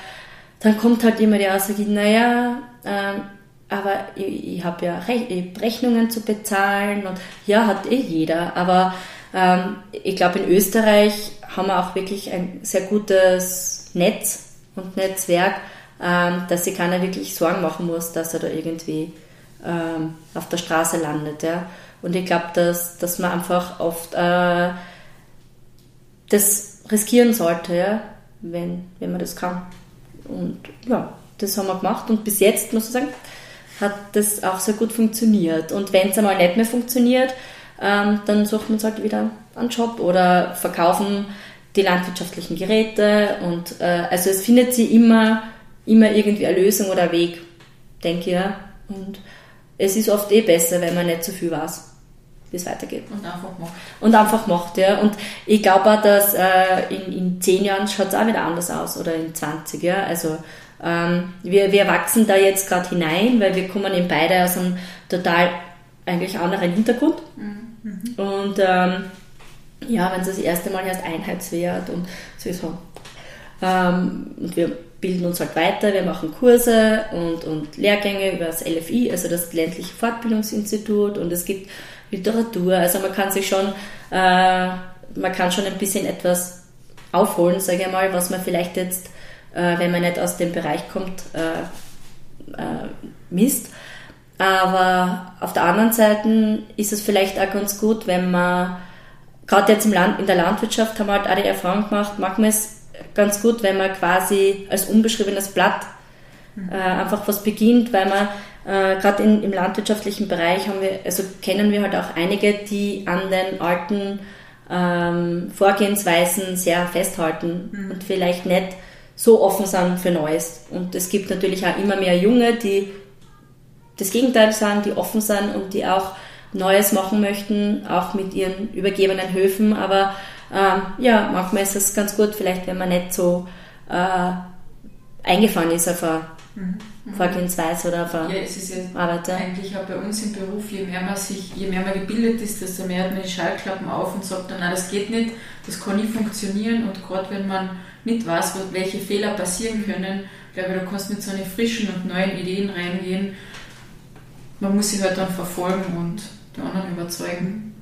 dann kommt halt immer die Aussage, naja, ähm, aber ich, ich habe ja Rech Rechnungen zu bezahlen und ja, hat eh jeder, aber ähm, ich glaube, in Österreich haben wir auch wirklich ein sehr gutes Netz und Netzwerk, ähm, dass sich keiner wirklich Sorgen machen muss, dass er da irgendwie ähm, auf der Straße landet. Ja. Und ich glaube, dass, dass man einfach oft äh, das riskieren sollte, ja, wenn, wenn man das kann. Und ja, das haben wir gemacht und bis jetzt, muss ich sagen, hat das auch sehr gut funktioniert. Und wenn es einmal nicht mehr funktioniert, ähm, dann sucht man halt wieder einen Job oder verkaufen die landwirtschaftlichen Geräte und äh, also es findet sich immer, immer irgendwie eine Lösung oder Weg, denke ich. Und es ist oft eh besser, wenn man nicht zu so viel weiß, wie es weitergeht. Und einfach macht. Und einfach macht, ja. Und ich glaube auch, dass äh, in, in zehn Jahren schaut es auch wieder anders aus oder in 20, ja. Also ähm, wir, wir wachsen da jetzt gerade hinein, weil wir kommen eben beide aus einem total eigentlich anderen Hintergrund. Mhm. Und ähm, ja, wenn es das erste Mal erst Einheitswert und sowieso. Ähm, und wir bilden uns halt weiter, wir machen Kurse und, und Lehrgänge über das LFI, also das ländliche Fortbildungsinstitut und es gibt Literatur, also man kann sich schon, äh, man kann schon ein bisschen etwas aufholen, sage ich mal, was man vielleicht jetzt äh, wenn man nicht aus dem Bereich kommt, äh, äh, misst. Aber auf der anderen Seite ist es vielleicht auch ganz gut, wenn man, gerade jetzt im Land, in der Landwirtschaft haben wir halt auch die Erfahrung gemacht, manchmal ist es ganz gut, wenn man quasi als unbeschriebenes Blatt äh, einfach was beginnt, weil man äh, gerade im landwirtschaftlichen Bereich haben wir, also kennen wir halt auch einige, die an den alten ähm, Vorgehensweisen sehr festhalten mhm. und vielleicht nicht so offen sind für Neues. Und es gibt natürlich auch immer mehr Junge, die das Gegenteil sagen, die offen sind und die auch Neues machen möchten, auch mit ihren übergebenen Höfen. Aber ähm, ja, manchmal ist es ganz gut, vielleicht wenn man nicht so äh, eingefahren ist auf eine mhm. Vorgehensweise oder auf eine ja, es ist ja Arbeit. Eigentlich auch bei uns im Beruf, je mehr man sich, je mehr man gebildet ist, desto mehr hat man die Schallklappen auf und sagt dann, nein, das geht nicht, das kann nicht funktionieren. Und gerade wenn man nicht weiß, welche Fehler passieren können, glaube ich, da kannst du mit so einen frischen und neuen Ideen reingehen. Man muss sie halt dann verfolgen und die anderen überzeugen.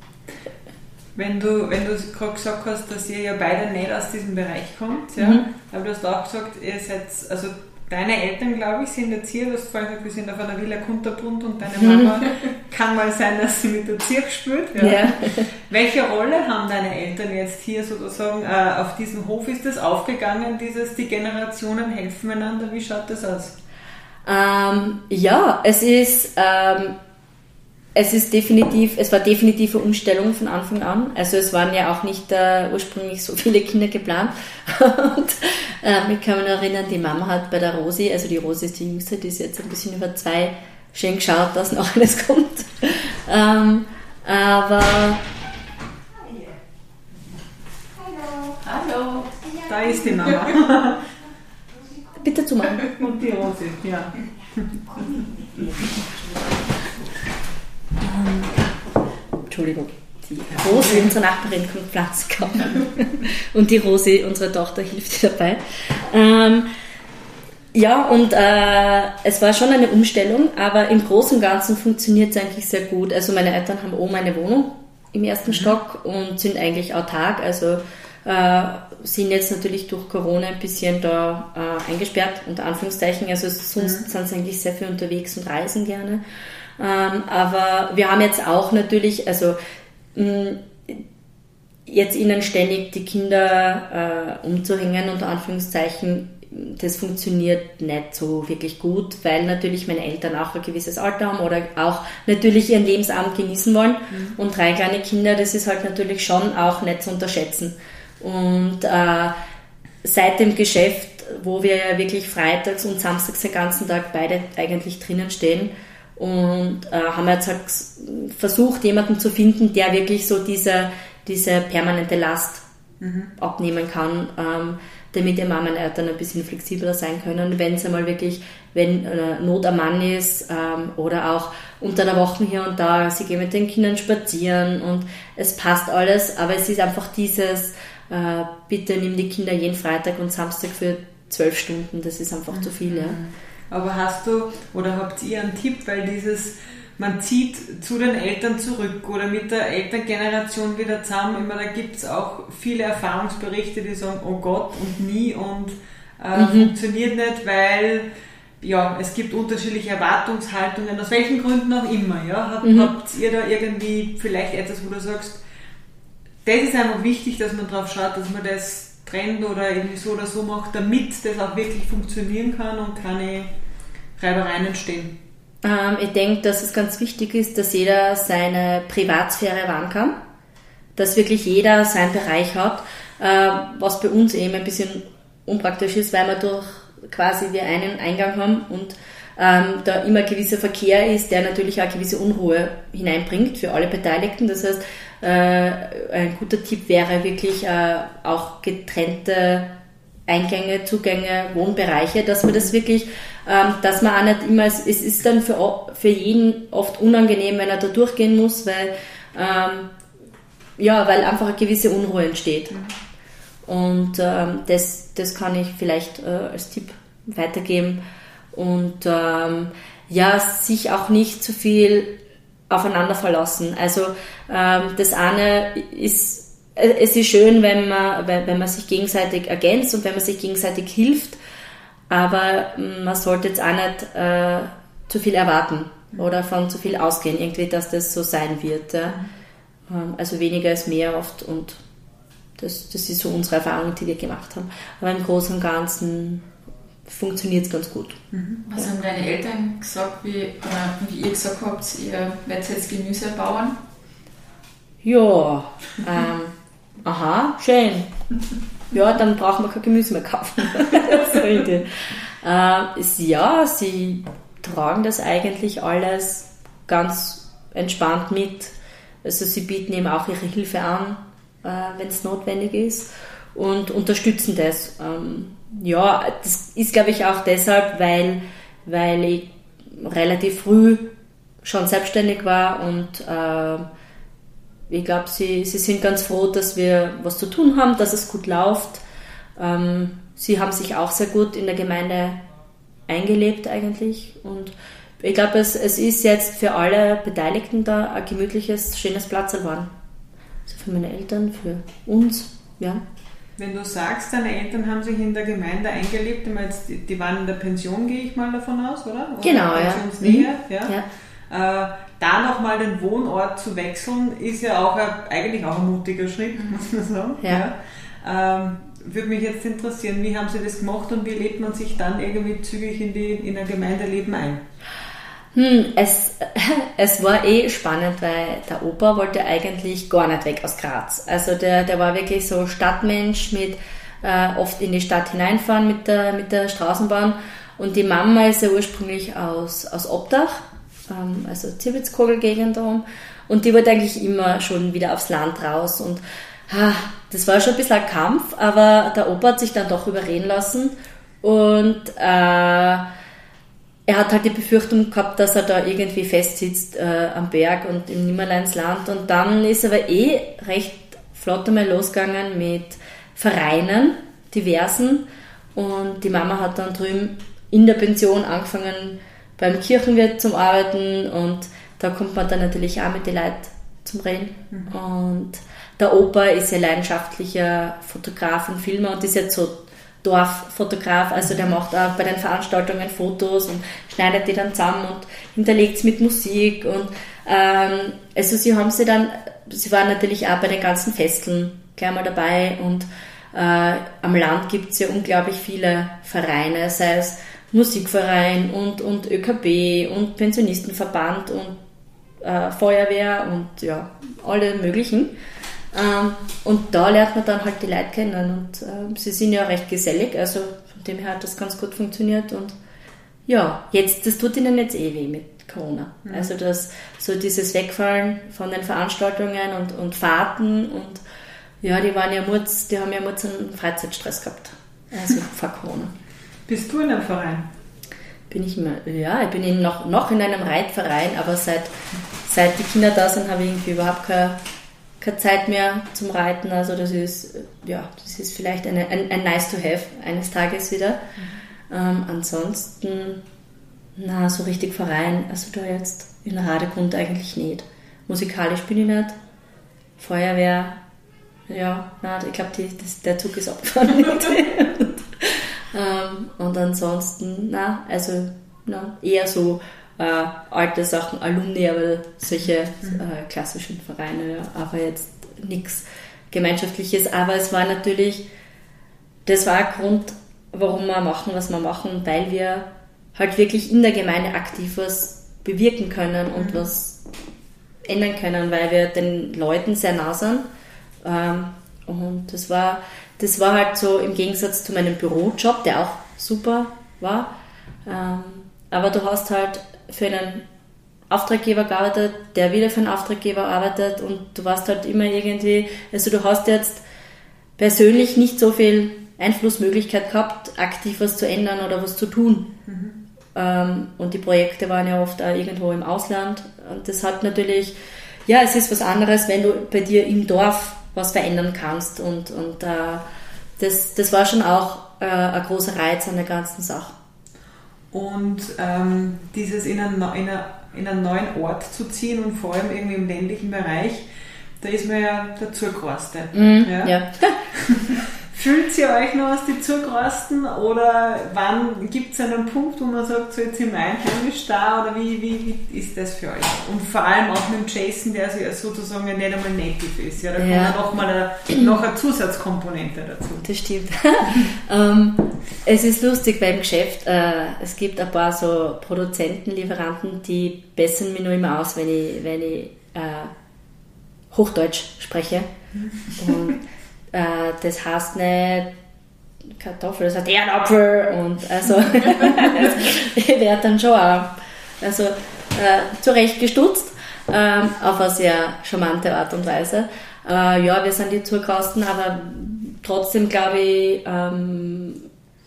Wenn du, wenn du gerade gesagt hast, dass ihr ja beide nicht aus diesem Bereich kommt, ja, mhm. aber du hast auch gesagt, ihr seid, also deine Eltern, glaube ich, sind jetzt hier, du hast vorhin gesagt, wir sind auf einer Villa Kunterbunt und deine Mama kann mal sein, dass sie mit der Zirk spielt. Ja. ja. Welche Rolle haben deine Eltern jetzt hier sozusagen äh, auf diesem Hof? Ist das aufgegangen, dieses, die Generationen helfen einander? Wie schaut das aus? Ähm, ja, es ist, ähm, es ist definitiv, es war definitiv eine Umstellung von Anfang an. Also es waren ja auch nicht äh, ursprünglich so viele Kinder geplant. Und äh, ich kann mich erinnern, die Mama hat bei der Rosi, also die Rosi ist die Jüngste, die ist jetzt ein bisschen über zwei, schön geschaut, dass noch alles kommt. Ähm, aber Hallo. Da ist die Mama. Bitte zu machen. Und die Rosi, ja. Entschuldigung. Die Rosi, unsere Nachbarin, kommt Pflanzen kaufen. und die Rosi, unsere Tochter, hilft dabei. Ähm, ja, und äh, es war schon eine Umstellung, aber im Großen und Ganzen funktioniert es eigentlich sehr gut. Also meine Eltern haben oben eine Wohnung im ersten mhm. Stock und sind eigentlich autark. Also äh, sind jetzt natürlich durch Corona ein bisschen da äh, eingesperrt, unter Anführungszeichen. Also sonst mhm. sind sie eigentlich sehr viel unterwegs und reisen gerne. Ähm, aber wir haben jetzt auch natürlich, also mh, jetzt ihnen ständig die Kinder äh, umzuhängen, unter Anführungszeichen, das funktioniert nicht so wirklich gut, weil natürlich meine Eltern auch ein gewisses Alter haben oder auch natürlich ihren Lebensabend genießen wollen. Mhm. Und drei kleine Kinder, das ist halt natürlich schon auch nicht zu unterschätzen. Und äh, seit dem Geschäft, wo wir ja wirklich freitags und samstags den ganzen Tag beide eigentlich drinnen stehen, und äh, haben jetzt halt versucht, jemanden zu finden, der wirklich so diese, diese permanente Last mhm. abnehmen kann, ähm, damit die Mama und Eltern ein bisschen flexibler sein können, wenn es einmal wirklich, wenn äh, Not am Mann ist ähm, oder auch unter der Woche hier und da, sie gehen mit den Kindern spazieren und es passt alles, aber es ist einfach dieses, äh, bitte nimm die Kinder jeden Freitag und Samstag für zwölf Stunden, das ist einfach mhm. zu viel. Ja. Aber hast du oder habt ihr einen Tipp, weil dieses, man zieht zu den Eltern zurück oder mit der Elterngeneration wieder zusammen, immer da gibt es auch viele Erfahrungsberichte, die sagen, oh Gott und nie und äh, mhm. funktioniert nicht, weil ja, es gibt unterschiedliche Erwartungshaltungen, aus welchen Gründen auch immer. Ja? Hab, mhm. Habt ihr da irgendwie vielleicht etwas, wo du sagst, das ist einfach wichtig, dass man darauf schaut, dass man das trennt oder irgendwie so oder so macht, damit das auch wirklich funktionieren kann und keine Reibereien entstehen? Ähm, ich denke, dass es ganz wichtig ist, dass jeder seine Privatsphäre wahren kann, dass wirklich jeder seinen Bereich hat, äh, was bei uns eben ein bisschen unpraktisch ist, weil wir durch quasi wir einen Eingang haben und ähm, da immer gewisser Verkehr ist, der natürlich auch gewisse Unruhe hineinbringt für alle Beteiligten. Das heißt, äh, ein guter Tipp wäre wirklich äh, auch getrennte Eingänge, Zugänge, Wohnbereiche, dass man das wirklich, ähm, dass man auch nicht immer, es ist dann für, für jeden oft unangenehm, wenn er da durchgehen muss, weil, ähm, ja, weil einfach eine gewisse Unruhe entsteht. Mhm. Und ähm, das, das kann ich vielleicht äh, als Tipp weitergeben. Und ähm, ja, sich auch nicht zu viel aufeinander verlassen. Also ähm, das eine ist es ist schön, wenn man, wenn man sich gegenseitig ergänzt und wenn man sich gegenseitig hilft, aber man sollte jetzt auch nicht äh, zu viel erwarten oder von zu viel ausgehen, irgendwie, dass das so sein wird. Ja. Ähm, also weniger ist mehr oft und das, das ist so unsere Erfahrung, die wir gemacht haben. Aber im Großen und Ganzen funktioniert es ganz gut. Mhm. Was haben deine Eltern gesagt, wie, äh, wie ihr gesagt habt, ihr werdet jetzt Gemüse bauen? Ja, ähm, aha, schön. Ja, dann brauchen wir kein Gemüse mehr kaufen. äh, ja, sie tragen das eigentlich alles ganz entspannt mit. Also sie bieten eben auch ihre Hilfe an, äh, wenn es notwendig ist und unterstützen das. Ähm, ja, das ist glaube ich auch deshalb, weil, weil ich relativ früh schon selbstständig war und äh, ich glaube, sie, sie sind ganz froh, dass wir was zu tun haben, dass es gut läuft. Ähm, sie haben sich auch sehr gut in der Gemeinde eingelebt eigentlich und ich glaube, es, es ist jetzt für alle Beteiligten da ein gemütliches, schönes Platz geworden. Also für meine Eltern, für uns, ja. Wenn du sagst, deine Eltern haben sich in der Gemeinde eingelebt, ich meine, die waren in der Pension, gehe ich mal davon aus, oder? oder genau, ja. Mhm. ja. ja. Äh, da nochmal den Wohnort zu wechseln, ist ja auch ein, eigentlich auch ein mutiger Schritt, mhm. muss man sagen. Ja. ja. Ähm, würde mich jetzt interessieren, wie haben Sie das gemacht und wie lebt man sich dann irgendwie zügig in, die, in ein Gemeindeleben ein? Hm, es, es war eh spannend, weil der Opa wollte eigentlich gar nicht weg aus Graz. Also der, der war wirklich so Stadtmensch mit äh, oft in die Stadt hineinfahren mit der, mit der Straßenbahn. Und die Mama ist ja ursprünglich aus, aus Obdach, ähm, also Zivitzkogel-Gegend darum. Und die wollte eigentlich immer schon wieder aufs Land raus. Und ah, das war schon ein bisschen ein Kampf, aber der Opa hat sich dann doch überreden lassen. Und äh, er hat halt die Befürchtung gehabt, dass er da irgendwie festsitzt äh, am Berg und im Nimmerleinsland. Und dann ist er aber eh recht flott einmal losgegangen mit Vereinen, diversen. Und die Mama hat dann drüben in der Pension angefangen beim Kirchenwirt zum Arbeiten und da kommt man dann natürlich auch mit den Leuten zum Reden. Mhm. Und der Opa ist ja leidenschaftlicher Fotograf und Filmer und ist jetzt so Dorffotograf, also der macht auch bei den Veranstaltungen Fotos und schneidet die dann zusammen und hinterlegt es mit Musik und ähm, also sie haben sie dann, sie waren natürlich auch bei den ganzen Festeln gleich mal dabei und äh, am Land gibt es ja unglaublich viele Vereine, sei es Musikverein und, und ÖKB und Pensionistenverband und äh, Feuerwehr und ja, alle möglichen. Ähm, und da lernt man dann halt die Leute kennen und äh, sie sind ja recht gesellig, also von dem her hat das ganz gut funktioniert und ja, jetzt, das tut ihnen jetzt eh weh mit Corona. Mhm. Also das, so dieses Wegfallen von den Veranstaltungen und, und Fahrten und ja, die waren ja Murz, die haben ja Murz einen Freizeitstress gehabt. Also vor Corona. Bist du in einem Verein? Bin ich immer, ja, ich bin in noch, noch in einem Reitverein, aber seit, seit die Kinder da sind, habe ich irgendwie überhaupt keine keine Zeit mehr zum Reiten. Also das ist, ja, das ist vielleicht eine, ein, ein nice to have eines Tages wieder. Mhm. Ähm, ansonsten, na, so richtig Verein, also da jetzt in der Radegrund eigentlich nicht. Musikalisch bin ich nicht. Feuerwehr, ja, na, ich glaube, der Zug ist abgefahren. und, ähm, und ansonsten, na, also na, eher so äh, alte Sachen, Alumni, aber solche mhm. äh, klassischen Vereine, aber jetzt nichts Gemeinschaftliches. Aber es war natürlich, das war ein Grund, warum wir machen, was wir machen, weil wir halt wirklich in der Gemeinde aktiv was bewirken können und mhm. was ändern können, weil wir den Leuten sehr nah sind. Ähm, und das war, das war halt so im Gegensatz zu meinem Bürojob, der auch super war. Ähm, aber du hast halt für einen Auftraggeber gearbeitet, der wieder für einen Auftraggeber arbeitet und du warst halt immer irgendwie, also du hast jetzt persönlich nicht so viel Einflussmöglichkeit gehabt, aktiv was zu ändern oder was zu tun. Mhm. Ähm, und die Projekte waren ja oft auch irgendwo im Ausland. Und das hat natürlich, ja, es ist was anderes, wenn du bei dir im Dorf was verändern kannst. Und, und äh, das, das war schon auch äh, ein großer Reiz an der ganzen Sache. Und ähm, dieses in einen, in, eine, in einen neuen Ort zu ziehen und vor allem irgendwie im ländlichen Bereich, da ist man ja dazu gerostet. Mhm, ja. ja. Fühlt ihr euch noch als die Zugrasten oder wann gibt es einen Punkt, wo man sagt, so jetzt sind wir einheimisch da oder wie, wie, wie ist das für euch? Und vor allem auch mit dem Jason, der sozusagen nicht einmal native ist. Ja, da ja. kommt noch mal eine, noch eine Zusatzkomponente dazu. Das stimmt. ähm, es ist lustig beim Geschäft, äh, es gibt ein paar so Produzenten, Lieferanten, die bessern mich nur immer aus, wenn ich, wenn ich äh, Hochdeutsch spreche. Und äh, das heißt nicht Kartoffel, das heißt Erdapfel und also ich werde dann schon auch also, äh, zurecht gestutzt, ähm, auf eine sehr charmante Art und Weise. Äh, ja, wir sind die Zurkasten, aber trotzdem glaube ich, ähm,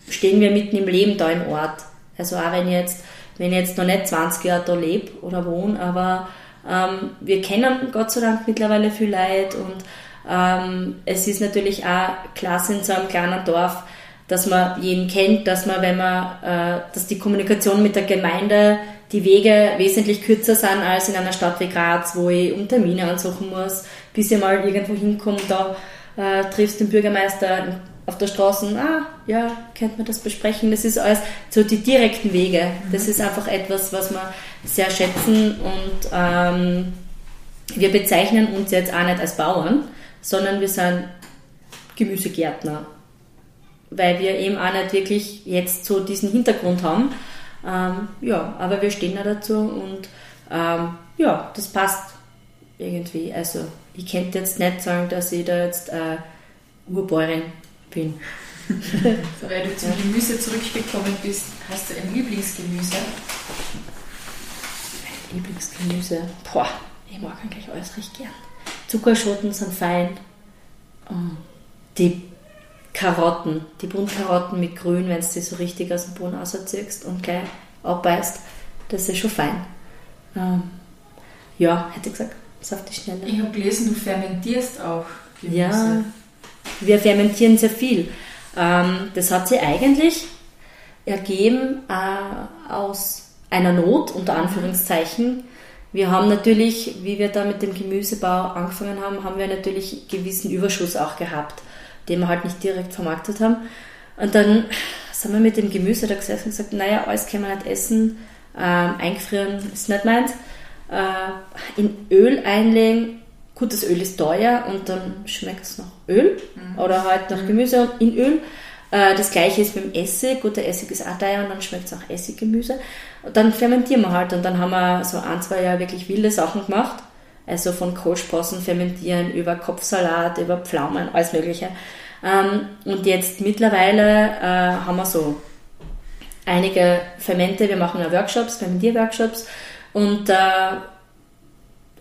stehen wir mitten im Leben da im Ort. Also auch wenn ich jetzt, wenn ich jetzt noch nicht 20 Jahre da lebe oder wohne, aber ähm, wir kennen Gott sei Dank mittlerweile viel Leute und ähm, es ist natürlich auch klasse in so einem kleinen Dorf, dass man jeden kennt, dass man, wenn man, äh, dass die Kommunikation mit der Gemeinde, die Wege wesentlich kürzer sind als in einer Stadt wie Graz, wo ich um Termine ansuchen muss, bis ich mal irgendwo hinkomme. Da äh, triffst den Bürgermeister auf der Straße, ah, ja, könnte man das besprechen. Das ist alles so die direkten Wege. Das ist einfach etwas, was wir sehr schätzen und ähm, wir bezeichnen uns jetzt auch nicht als Bauern, sondern wir sind Gemüsegärtner, weil wir eben auch nicht wirklich jetzt so diesen Hintergrund haben. Ähm, ja, aber wir stehen da dazu und ähm, ja, das passt irgendwie. Also ich könnte jetzt nicht sagen, dass ich da jetzt äh, Urbäuerin bin. so, weil du zum Gemüse zurückgekommen bist, hast du ein Lieblingsgemüse? Mein Lieblingsgemüse? Boah, ich mag eigentlich alles recht gern. Zuckerschoten sind fein. Oh, die Karotten, die Buntkarotten mit Grün, wenn du die so richtig aus dem Boden rausziehst und gleich abbeißt, das ist schon fein. Ähm, ja, hätte ich gesagt, ist auf die Schnelle. Ich habe gelesen, du fermentierst auch Gemüse. Ja, wir fermentieren sehr viel. Ähm, das hat sich eigentlich ergeben äh, aus einer Not, unter Anführungszeichen. Wir haben natürlich, wie wir da mit dem Gemüsebau angefangen haben, haben wir natürlich gewissen Überschuss auch gehabt, den wir halt nicht direkt vermarktet haben. Und dann sind wir mit dem Gemüse da gesessen und gesagt, naja, alles können wir nicht essen, ähm, eingefrieren ist nicht meins. Äh, in Öl einlegen, gut, das Öl ist teuer und dann schmeckt es nach Öl mhm. oder halt nach Gemüse in Öl. Äh, das gleiche ist mit dem Essig. Gut, der Essig ist auch teuer und dann schmeckt es auch Essiggemüse. Und dann fermentieren wir halt und dann haben wir so ein, zwei Jahre wirklich wilde Sachen gemacht. Also von Kohlsprossen fermentieren über Kopfsalat, über Pflaumen, alles Mögliche. Ähm, und jetzt mittlerweile äh, haben wir so einige Fermente. Wir machen ja Workshops, Fermentierworkshops und äh,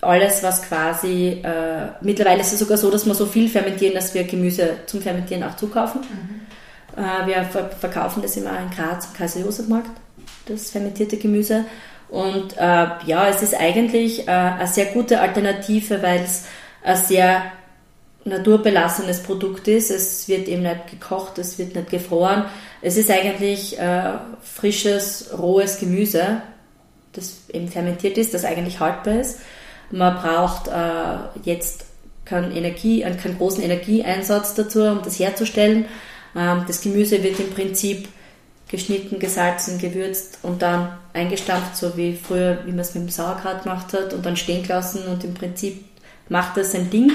alles, was quasi, äh, mittlerweile ist es sogar so, dass wir so viel fermentieren, dass wir Gemüse zum Fermentieren auch zukaufen. Mhm. Äh, wir ver verkaufen das immer in Graz im Kaiser-Josef-Markt, das fermentierte Gemüse. Und äh, ja, es ist eigentlich äh, eine sehr gute Alternative, weil es ein sehr naturbelassenes Produkt ist. Es wird eben nicht gekocht, es wird nicht gefroren. Es ist eigentlich äh, frisches, rohes Gemüse, das eben fermentiert ist, das eigentlich haltbar ist. Man braucht äh, jetzt keinen, Energie, keinen großen Energieeinsatz dazu, um das herzustellen. Ähm, das Gemüse wird im Prinzip geschnitten, gesalzen, gewürzt und dann eingestampft, so wie früher, wie man es mit dem Sauerkraut gemacht hat, und dann stehen gelassen und im Prinzip macht das sein Ding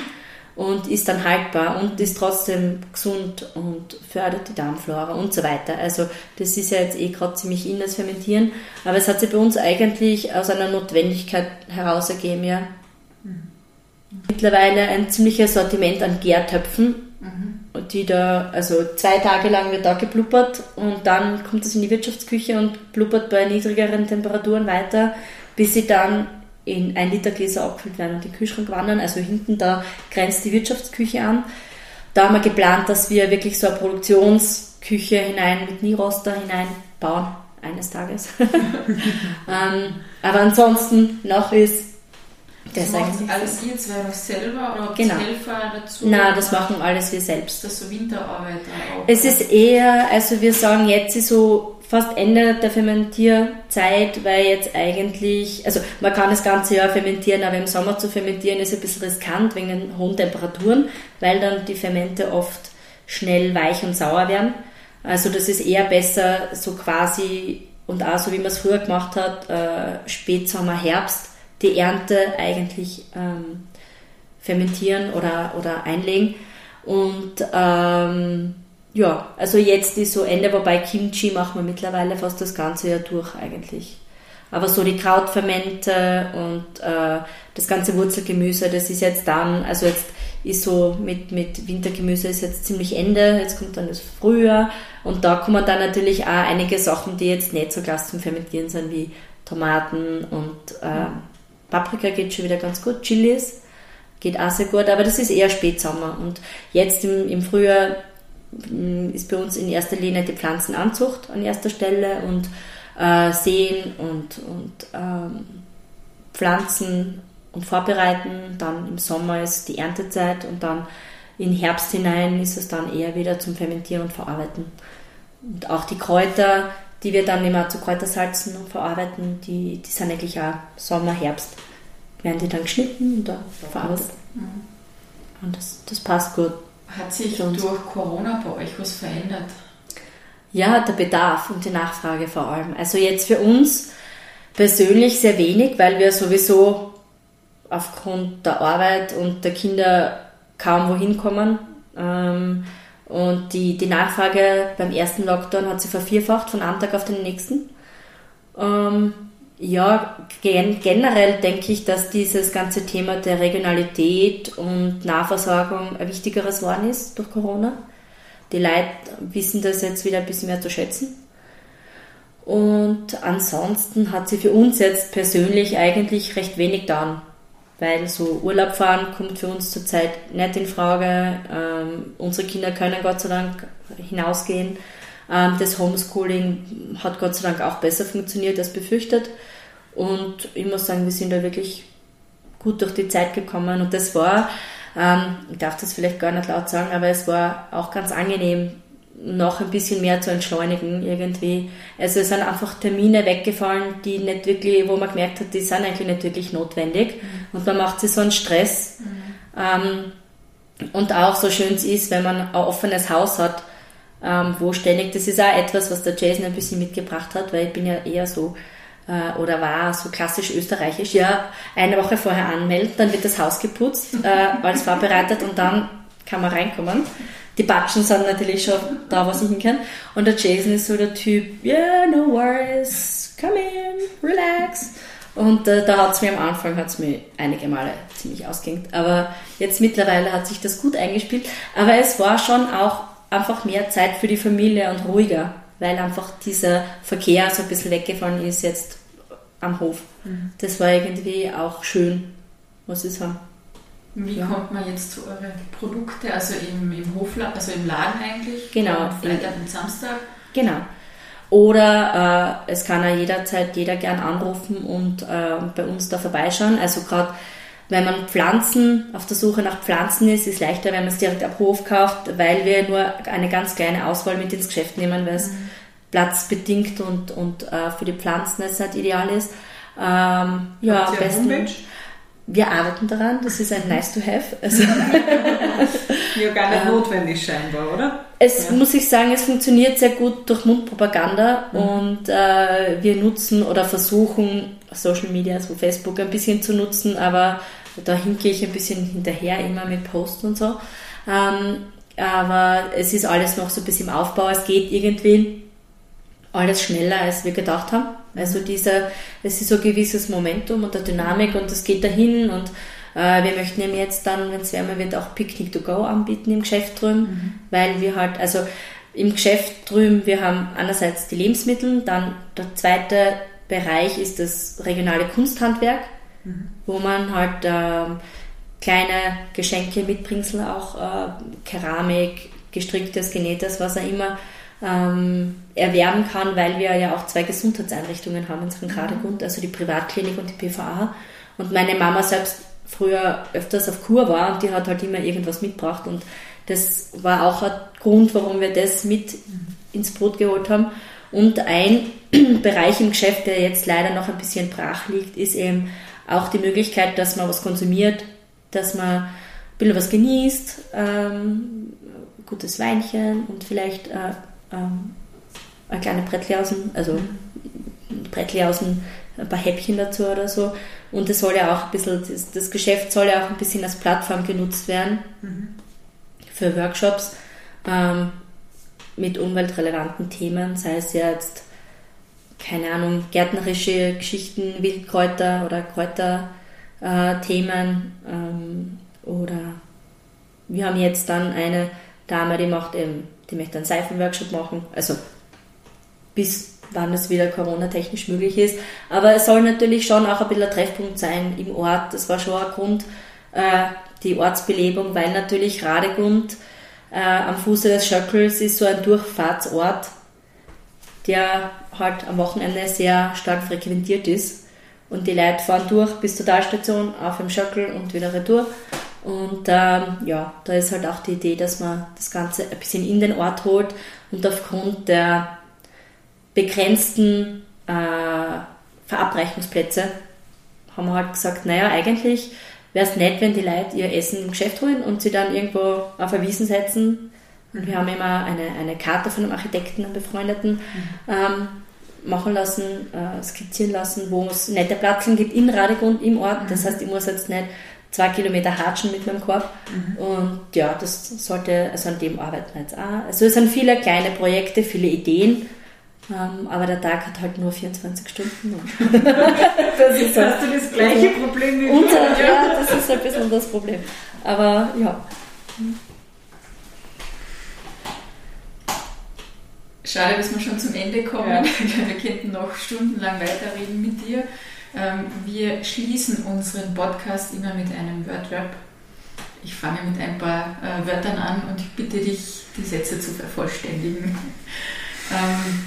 und ist dann haltbar und ist trotzdem gesund und fördert die Darmflora und so weiter. Also das ist ja jetzt eh gerade ziemlich in das Fermentieren, aber es hat sich bei uns eigentlich aus einer Notwendigkeit heraus ergeben, ja. Mhm. Mittlerweile ein ziemliches Sortiment an Gärtöpfen, mhm. die da, also zwei Tage lang wird da geblubbert und dann kommt es in die Wirtschaftsküche und blubbert bei niedrigeren Temperaturen weiter, bis sie dann in ein Liter Gläser abgefüllt werden und in den Kühlschrank wandern. Also hinten da grenzt die Wirtschaftsküche an. Da haben wir geplant, dass wir wirklich so eine Produktionsküche hinein mit Nieroster hineinbauen eines Tages. ähm, aber ansonsten noch ist das, das macht alles ihr zwei noch selber oder genau. Helfer dazu? Nein, das machen alles wir selbst. Das ist so Winterarbeit auch. Es ist eher, also wir sagen jetzt ist so fast Ende der Fermentierzeit, weil jetzt eigentlich, also man kann das ganze Jahr fermentieren, aber im Sommer zu fermentieren ist ein bisschen riskant wegen den hohen Temperaturen, weil dann die Fermente oft schnell weich und sauer werden. Also das ist eher besser so quasi und auch so wie man es früher gemacht hat, äh, Spätsommer, Herbst, die Ernte eigentlich ähm, fermentieren oder, oder einlegen. Und ähm, ja, also jetzt ist so Ende, wobei Kimchi machen wir mittlerweile fast das ganze Jahr durch eigentlich. Aber so die Krautfermente und äh, das ganze Wurzelgemüse, das ist jetzt dann, also jetzt ist so mit, mit Wintergemüse ist jetzt ziemlich Ende, jetzt kommt dann das Frühjahr und da kommen dann natürlich auch einige Sachen, die jetzt nicht so klasse zum Fermentieren sind, wie Tomaten und äh, Paprika geht schon wieder ganz gut, Chilis geht auch sehr gut, aber das ist eher Spätsommer und jetzt im, im Frühjahr Mm, ist bei uns in erster Linie die Pflanzenanzucht an erster Stelle und äh, Sehen und, und ähm, Pflanzen und vorbereiten. Dann im Sommer ist die Erntezeit und dann in Herbst hinein ist es dann eher wieder zum Fermentieren und Verarbeiten. Und auch die Kräuter, die wir dann immer zu Kräutersalzen und verarbeiten, die, die sind eigentlich auch Sommer, Herbst. Werden die dann geschnitten und verarbeitet. Mhm. Und das, das passt gut. Hat sich durch Corona bei euch was verändert? Ja, der Bedarf und die Nachfrage vor allem. Also jetzt für uns persönlich sehr wenig, weil wir sowieso aufgrund der Arbeit und der Kinder kaum wohin kommen. Ähm, und die, die Nachfrage beim ersten Lockdown hat sich vervierfacht von einem Tag auf den nächsten. Ähm, ja, gen generell denke ich, dass dieses ganze Thema der Regionalität und Nahversorgung ein wichtigeres geworden ist durch Corona. Die Leute wissen das jetzt wieder ein bisschen mehr zu schätzen. Und ansonsten hat sie für uns jetzt persönlich eigentlich recht wenig getan, weil so Urlaub fahren kommt für uns zurzeit nicht in Frage. Ähm, unsere Kinder können Gott sei Dank hinausgehen. Ähm, das Homeschooling hat Gott sei Dank auch besser funktioniert als befürchtet. Und ich muss sagen, wir sind da wirklich gut durch die Zeit gekommen. Und das war, ähm, ich darf das vielleicht gar nicht laut sagen, aber es war auch ganz angenehm, noch ein bisschen mehr zu entschleunigen irgendwie. Also es sind einfach Termine weggefallen, die nicht wirklich, wo man gemerkt hat, die sind eigentlich nicht wirklich notwendig. Mhm. Und man macht sich so einen Stress. Mhm. Ähm, und auch so schön es ist, wenn man ein offenes Haus hat, ähm, wo ständig, das ist auch etwas, was der Jason ein bisschen mitgebracht hat, weil ich bin ja eher so, äh, oder war so klassisch österreichisch, ja, eine Woche vorher anmelden, dann wird das Haus geputzt, äh, alles vorbereitet und dann kann man reinkommen. Die Batschen sind natürlich schon da, was ich hin kann. Und der Jason ist so der Typ, yeah, no worries, come in, relax. Und äh, da hat es mir am Anfang hat's mir einige Male ziemlich ausgehängt. Aber jetzt mittlerweile hat sich das gut eingespielt. Aber es war schon auch einfach mehr Zeit für die Familie und ruhiger, weil einfach dieser Verkehr so ein bisschen weggefallen ist jetzt am Hof. Mhm. Das war irgendwie auch schön, muss ich sagen. Wie ja. kommt man jetzt zu euren Produkten? Also im, im Hofladen, also im Laden eigentlich? Genau. Freitag und Samstag? Genau. Oder äh, es kann ja jederzeit jeder gern anrufen und äh, bei uns da vorbeischauen. Also gerade wenn man Pflanzen auf der Suche nach Pflanzen ist, ist es leichter, wenn man es direkt am Hof kauft, weil wir nur eine ganz kleine Auswahl mit ins Geschäft nehmen, weil es mhm. platzbedingt und, und äh, für die Pflanzen es nicht ideal ist. Ähm, ja, am besten. Homepage? Wir arbeiten daran, das ist ein nice to have. Also ja, gar nicht ähm, notwendig scheinbar, oder? Es ja. muss ich sagen, es funktioniert sehr gut durch Mundpropaganda mhm. und äh, wir nutzen oder versuchen Social Media, also Facebook ein bisschen zu nutzen, aber da hinke ich ein bisschen hinterher immer mit Posts und so. Ähm, aber es ist alles noch so ein bisschen im Aufbau, es geht irgendwie alles schneller, als wir gedacht haben. Also dieser, es ist so ein gewisses Momentum und eine Dynamik und es geht dahin und äh, wir möchten eben jetzt dann, wenn es wärmer wird, auch Picnic to Go anbieten im Geschäft drüben, mhm. weil wir halt, also im Geschäft drüben, wir haben einerseits die Lebensmittel, dann der zweite Bereich ist das regionale Kunsthandwerk, mhm. wo man halt äh, kleine Geschenke, Mitbringsel auch, äh, Keramik, gestricktes, genähtes, was auch immer, ähm, erwerben kann, weil wir ja auch zwei Gesundheitseinrichtungen haben in St. Radegund, also die Privatklinik und die PVA. Und meine Mama selbst früher öfters auf Kur war und die hat halt immer irgendwas mitgebracht und das war auch ein Grund, warum wir das mit ins Brot geholt haben. Und ein Bereich im Geschäft, der jetzt leider noch ein bisschen brach liegt, ist eben auch die Möglichkeit, dass man was konsumiert, dass man ein bisschen was genießt, ähm, gutes Weinchen und vielleicht äh, ähm, eine kleine Brettljausen, also Brettljausen, ein paar Häppchen dazu oder so. Und das soll ja auch ein bisschen, das, das Geschäft soll ja auch ein bisschen als Plattform genutzt werden mhm. für Workshops ähm, mit umweltrelevanten Themen, sei es jetzt, keine Ahnung, gärtnerische Geschichten, Wildkräuter oder Kräuterthemen äh, ähm, oder wir haben jetzt dann eine Dame, die macht eben die möchte einen Seifenworkshop machen. Also bis wann es wieder Corona-technisch möglich ist. Aber es soll natürlich schon auch ein bisschen ein Treffpunkt sein im Ort. Das war schon ein Grund, äh, die Ortsbelebung, weil natürlich Radegund äh, am Fuße des Schöckels ist so ein Durchfahrtsort, der halt am Wochenende sehr stark frequentiert ist. Und die Leute fahren durch bis zur Talstation auf dem Schöckel und wieder retour. Und ähm, ja, da ist halt auch die Idee, dass man das Ganze ein bisschen in den Ort holt und aufgrund der begrenzten äh, Verabreichungsplätze haben wir halt gesagt, naja, eigentlich wäre es nett, wenn die Leute ihr Essen im Geschäft holen und sie dann irgendwo auf ein Wiesen setzen. Und wir haben immer eine, eine Karte von einem Architekten, einem Befreundeten, ähm, machen lassen, äh, skizzieren lassen, wo es nette Platzeln gibt in Radegrund im Ort. Das heißt, ich muss jetzt nicht zwei Kilometer hatschen mit meinem Korb. Und ja, das sollte, also an dem arbeiten wir jetzt auch. Also es sind viele kleine Projekte, viele Ideen. Ähm, aber der Tag hat halt nur 24 Stunden. das ist Hast du das gleiche Problem wie unser, Ja, das ist ein bisschen das Problem. Aber ja. Schade, dass wir schon zum Ende kommen. Ja. Wir könnten noch stundenlang weiterreden mit dir. Ähm, wir schließen unseren Podcast immer mit einem Wordrap. Ich fange mit ein paar äh, Wörtern an und ich bitte dich, die Sätze zu vervollständigen. Ähm,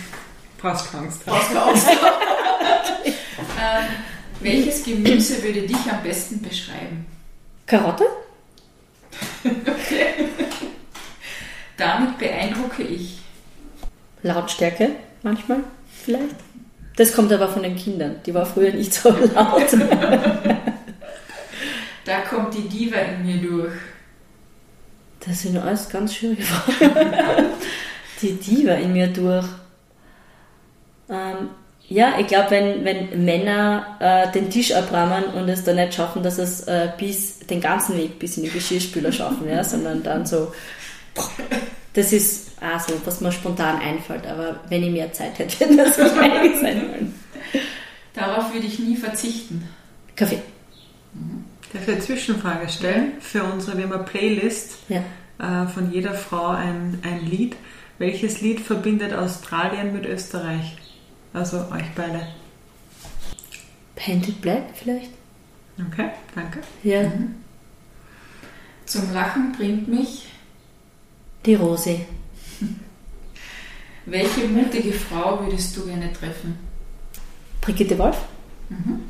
Brauchst Angst. Brauchst Angst. ähm, welches Gemüse würde dich am besten beschreiben? Karotte? okay. Damit beeindrucke ich. Lautstärke manchmal vielleicht. Das kommt aber von den Kindern. Die war früher nicht so laut. da kommt die Diva in mir durch. Das sind alles ganz schwierige Fragen. die Diva in mir durch. Ähm, ja, ich glaube, wenn, wenn Männer äh, den Tisch abrammen und es dann nicht schaffen, dass es äh, bis den ganzen Weg bis in die Geschirrspüler schaffen, ja, sondern dann so, das ist auch so, was mir spontan einfällt. Aber wenn ich mehr Zeit hätte, würde das nicht einige sein wollen. Darauf würde ich nie verzichten. Kaffee. Mhm. Darf ich eine Zwischenfrage stellen? Für unsere, wir haben eine Playlist ja. äh, von jeder Frau ein, ein Lied. Welches Lied verbindet Australien mit Österreich? Also euch beide. Painted Black vielleicht? Okay, danke. Ja. Mhm. Zum Lachen bringt mich die Rose. Welche mutige Frau würdest du gerne treffen? Brigitte Wolf. Mhm.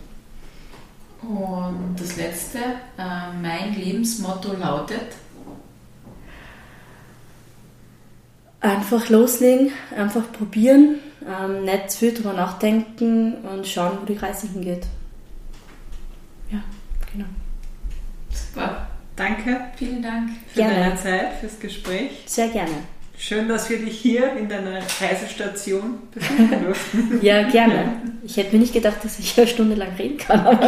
Und das letzte, äh, mein Lebensmotto lautet? Einfach loslegen, einfach probieren, ähm, nicht zu viel drüber nachdenken und schauen, wo die Reise hingeht. Ja, genau. Super. Danke. Vielen Dank für gerne. deine Zeit, fürs Gespräch. Sehr gerne. Schön, dass wir dich hier in deiner Reisestation besuchen durften. ja, gerne. Ich hätte mir nicht gedacht, dass ich eine Stunde lang reden kann.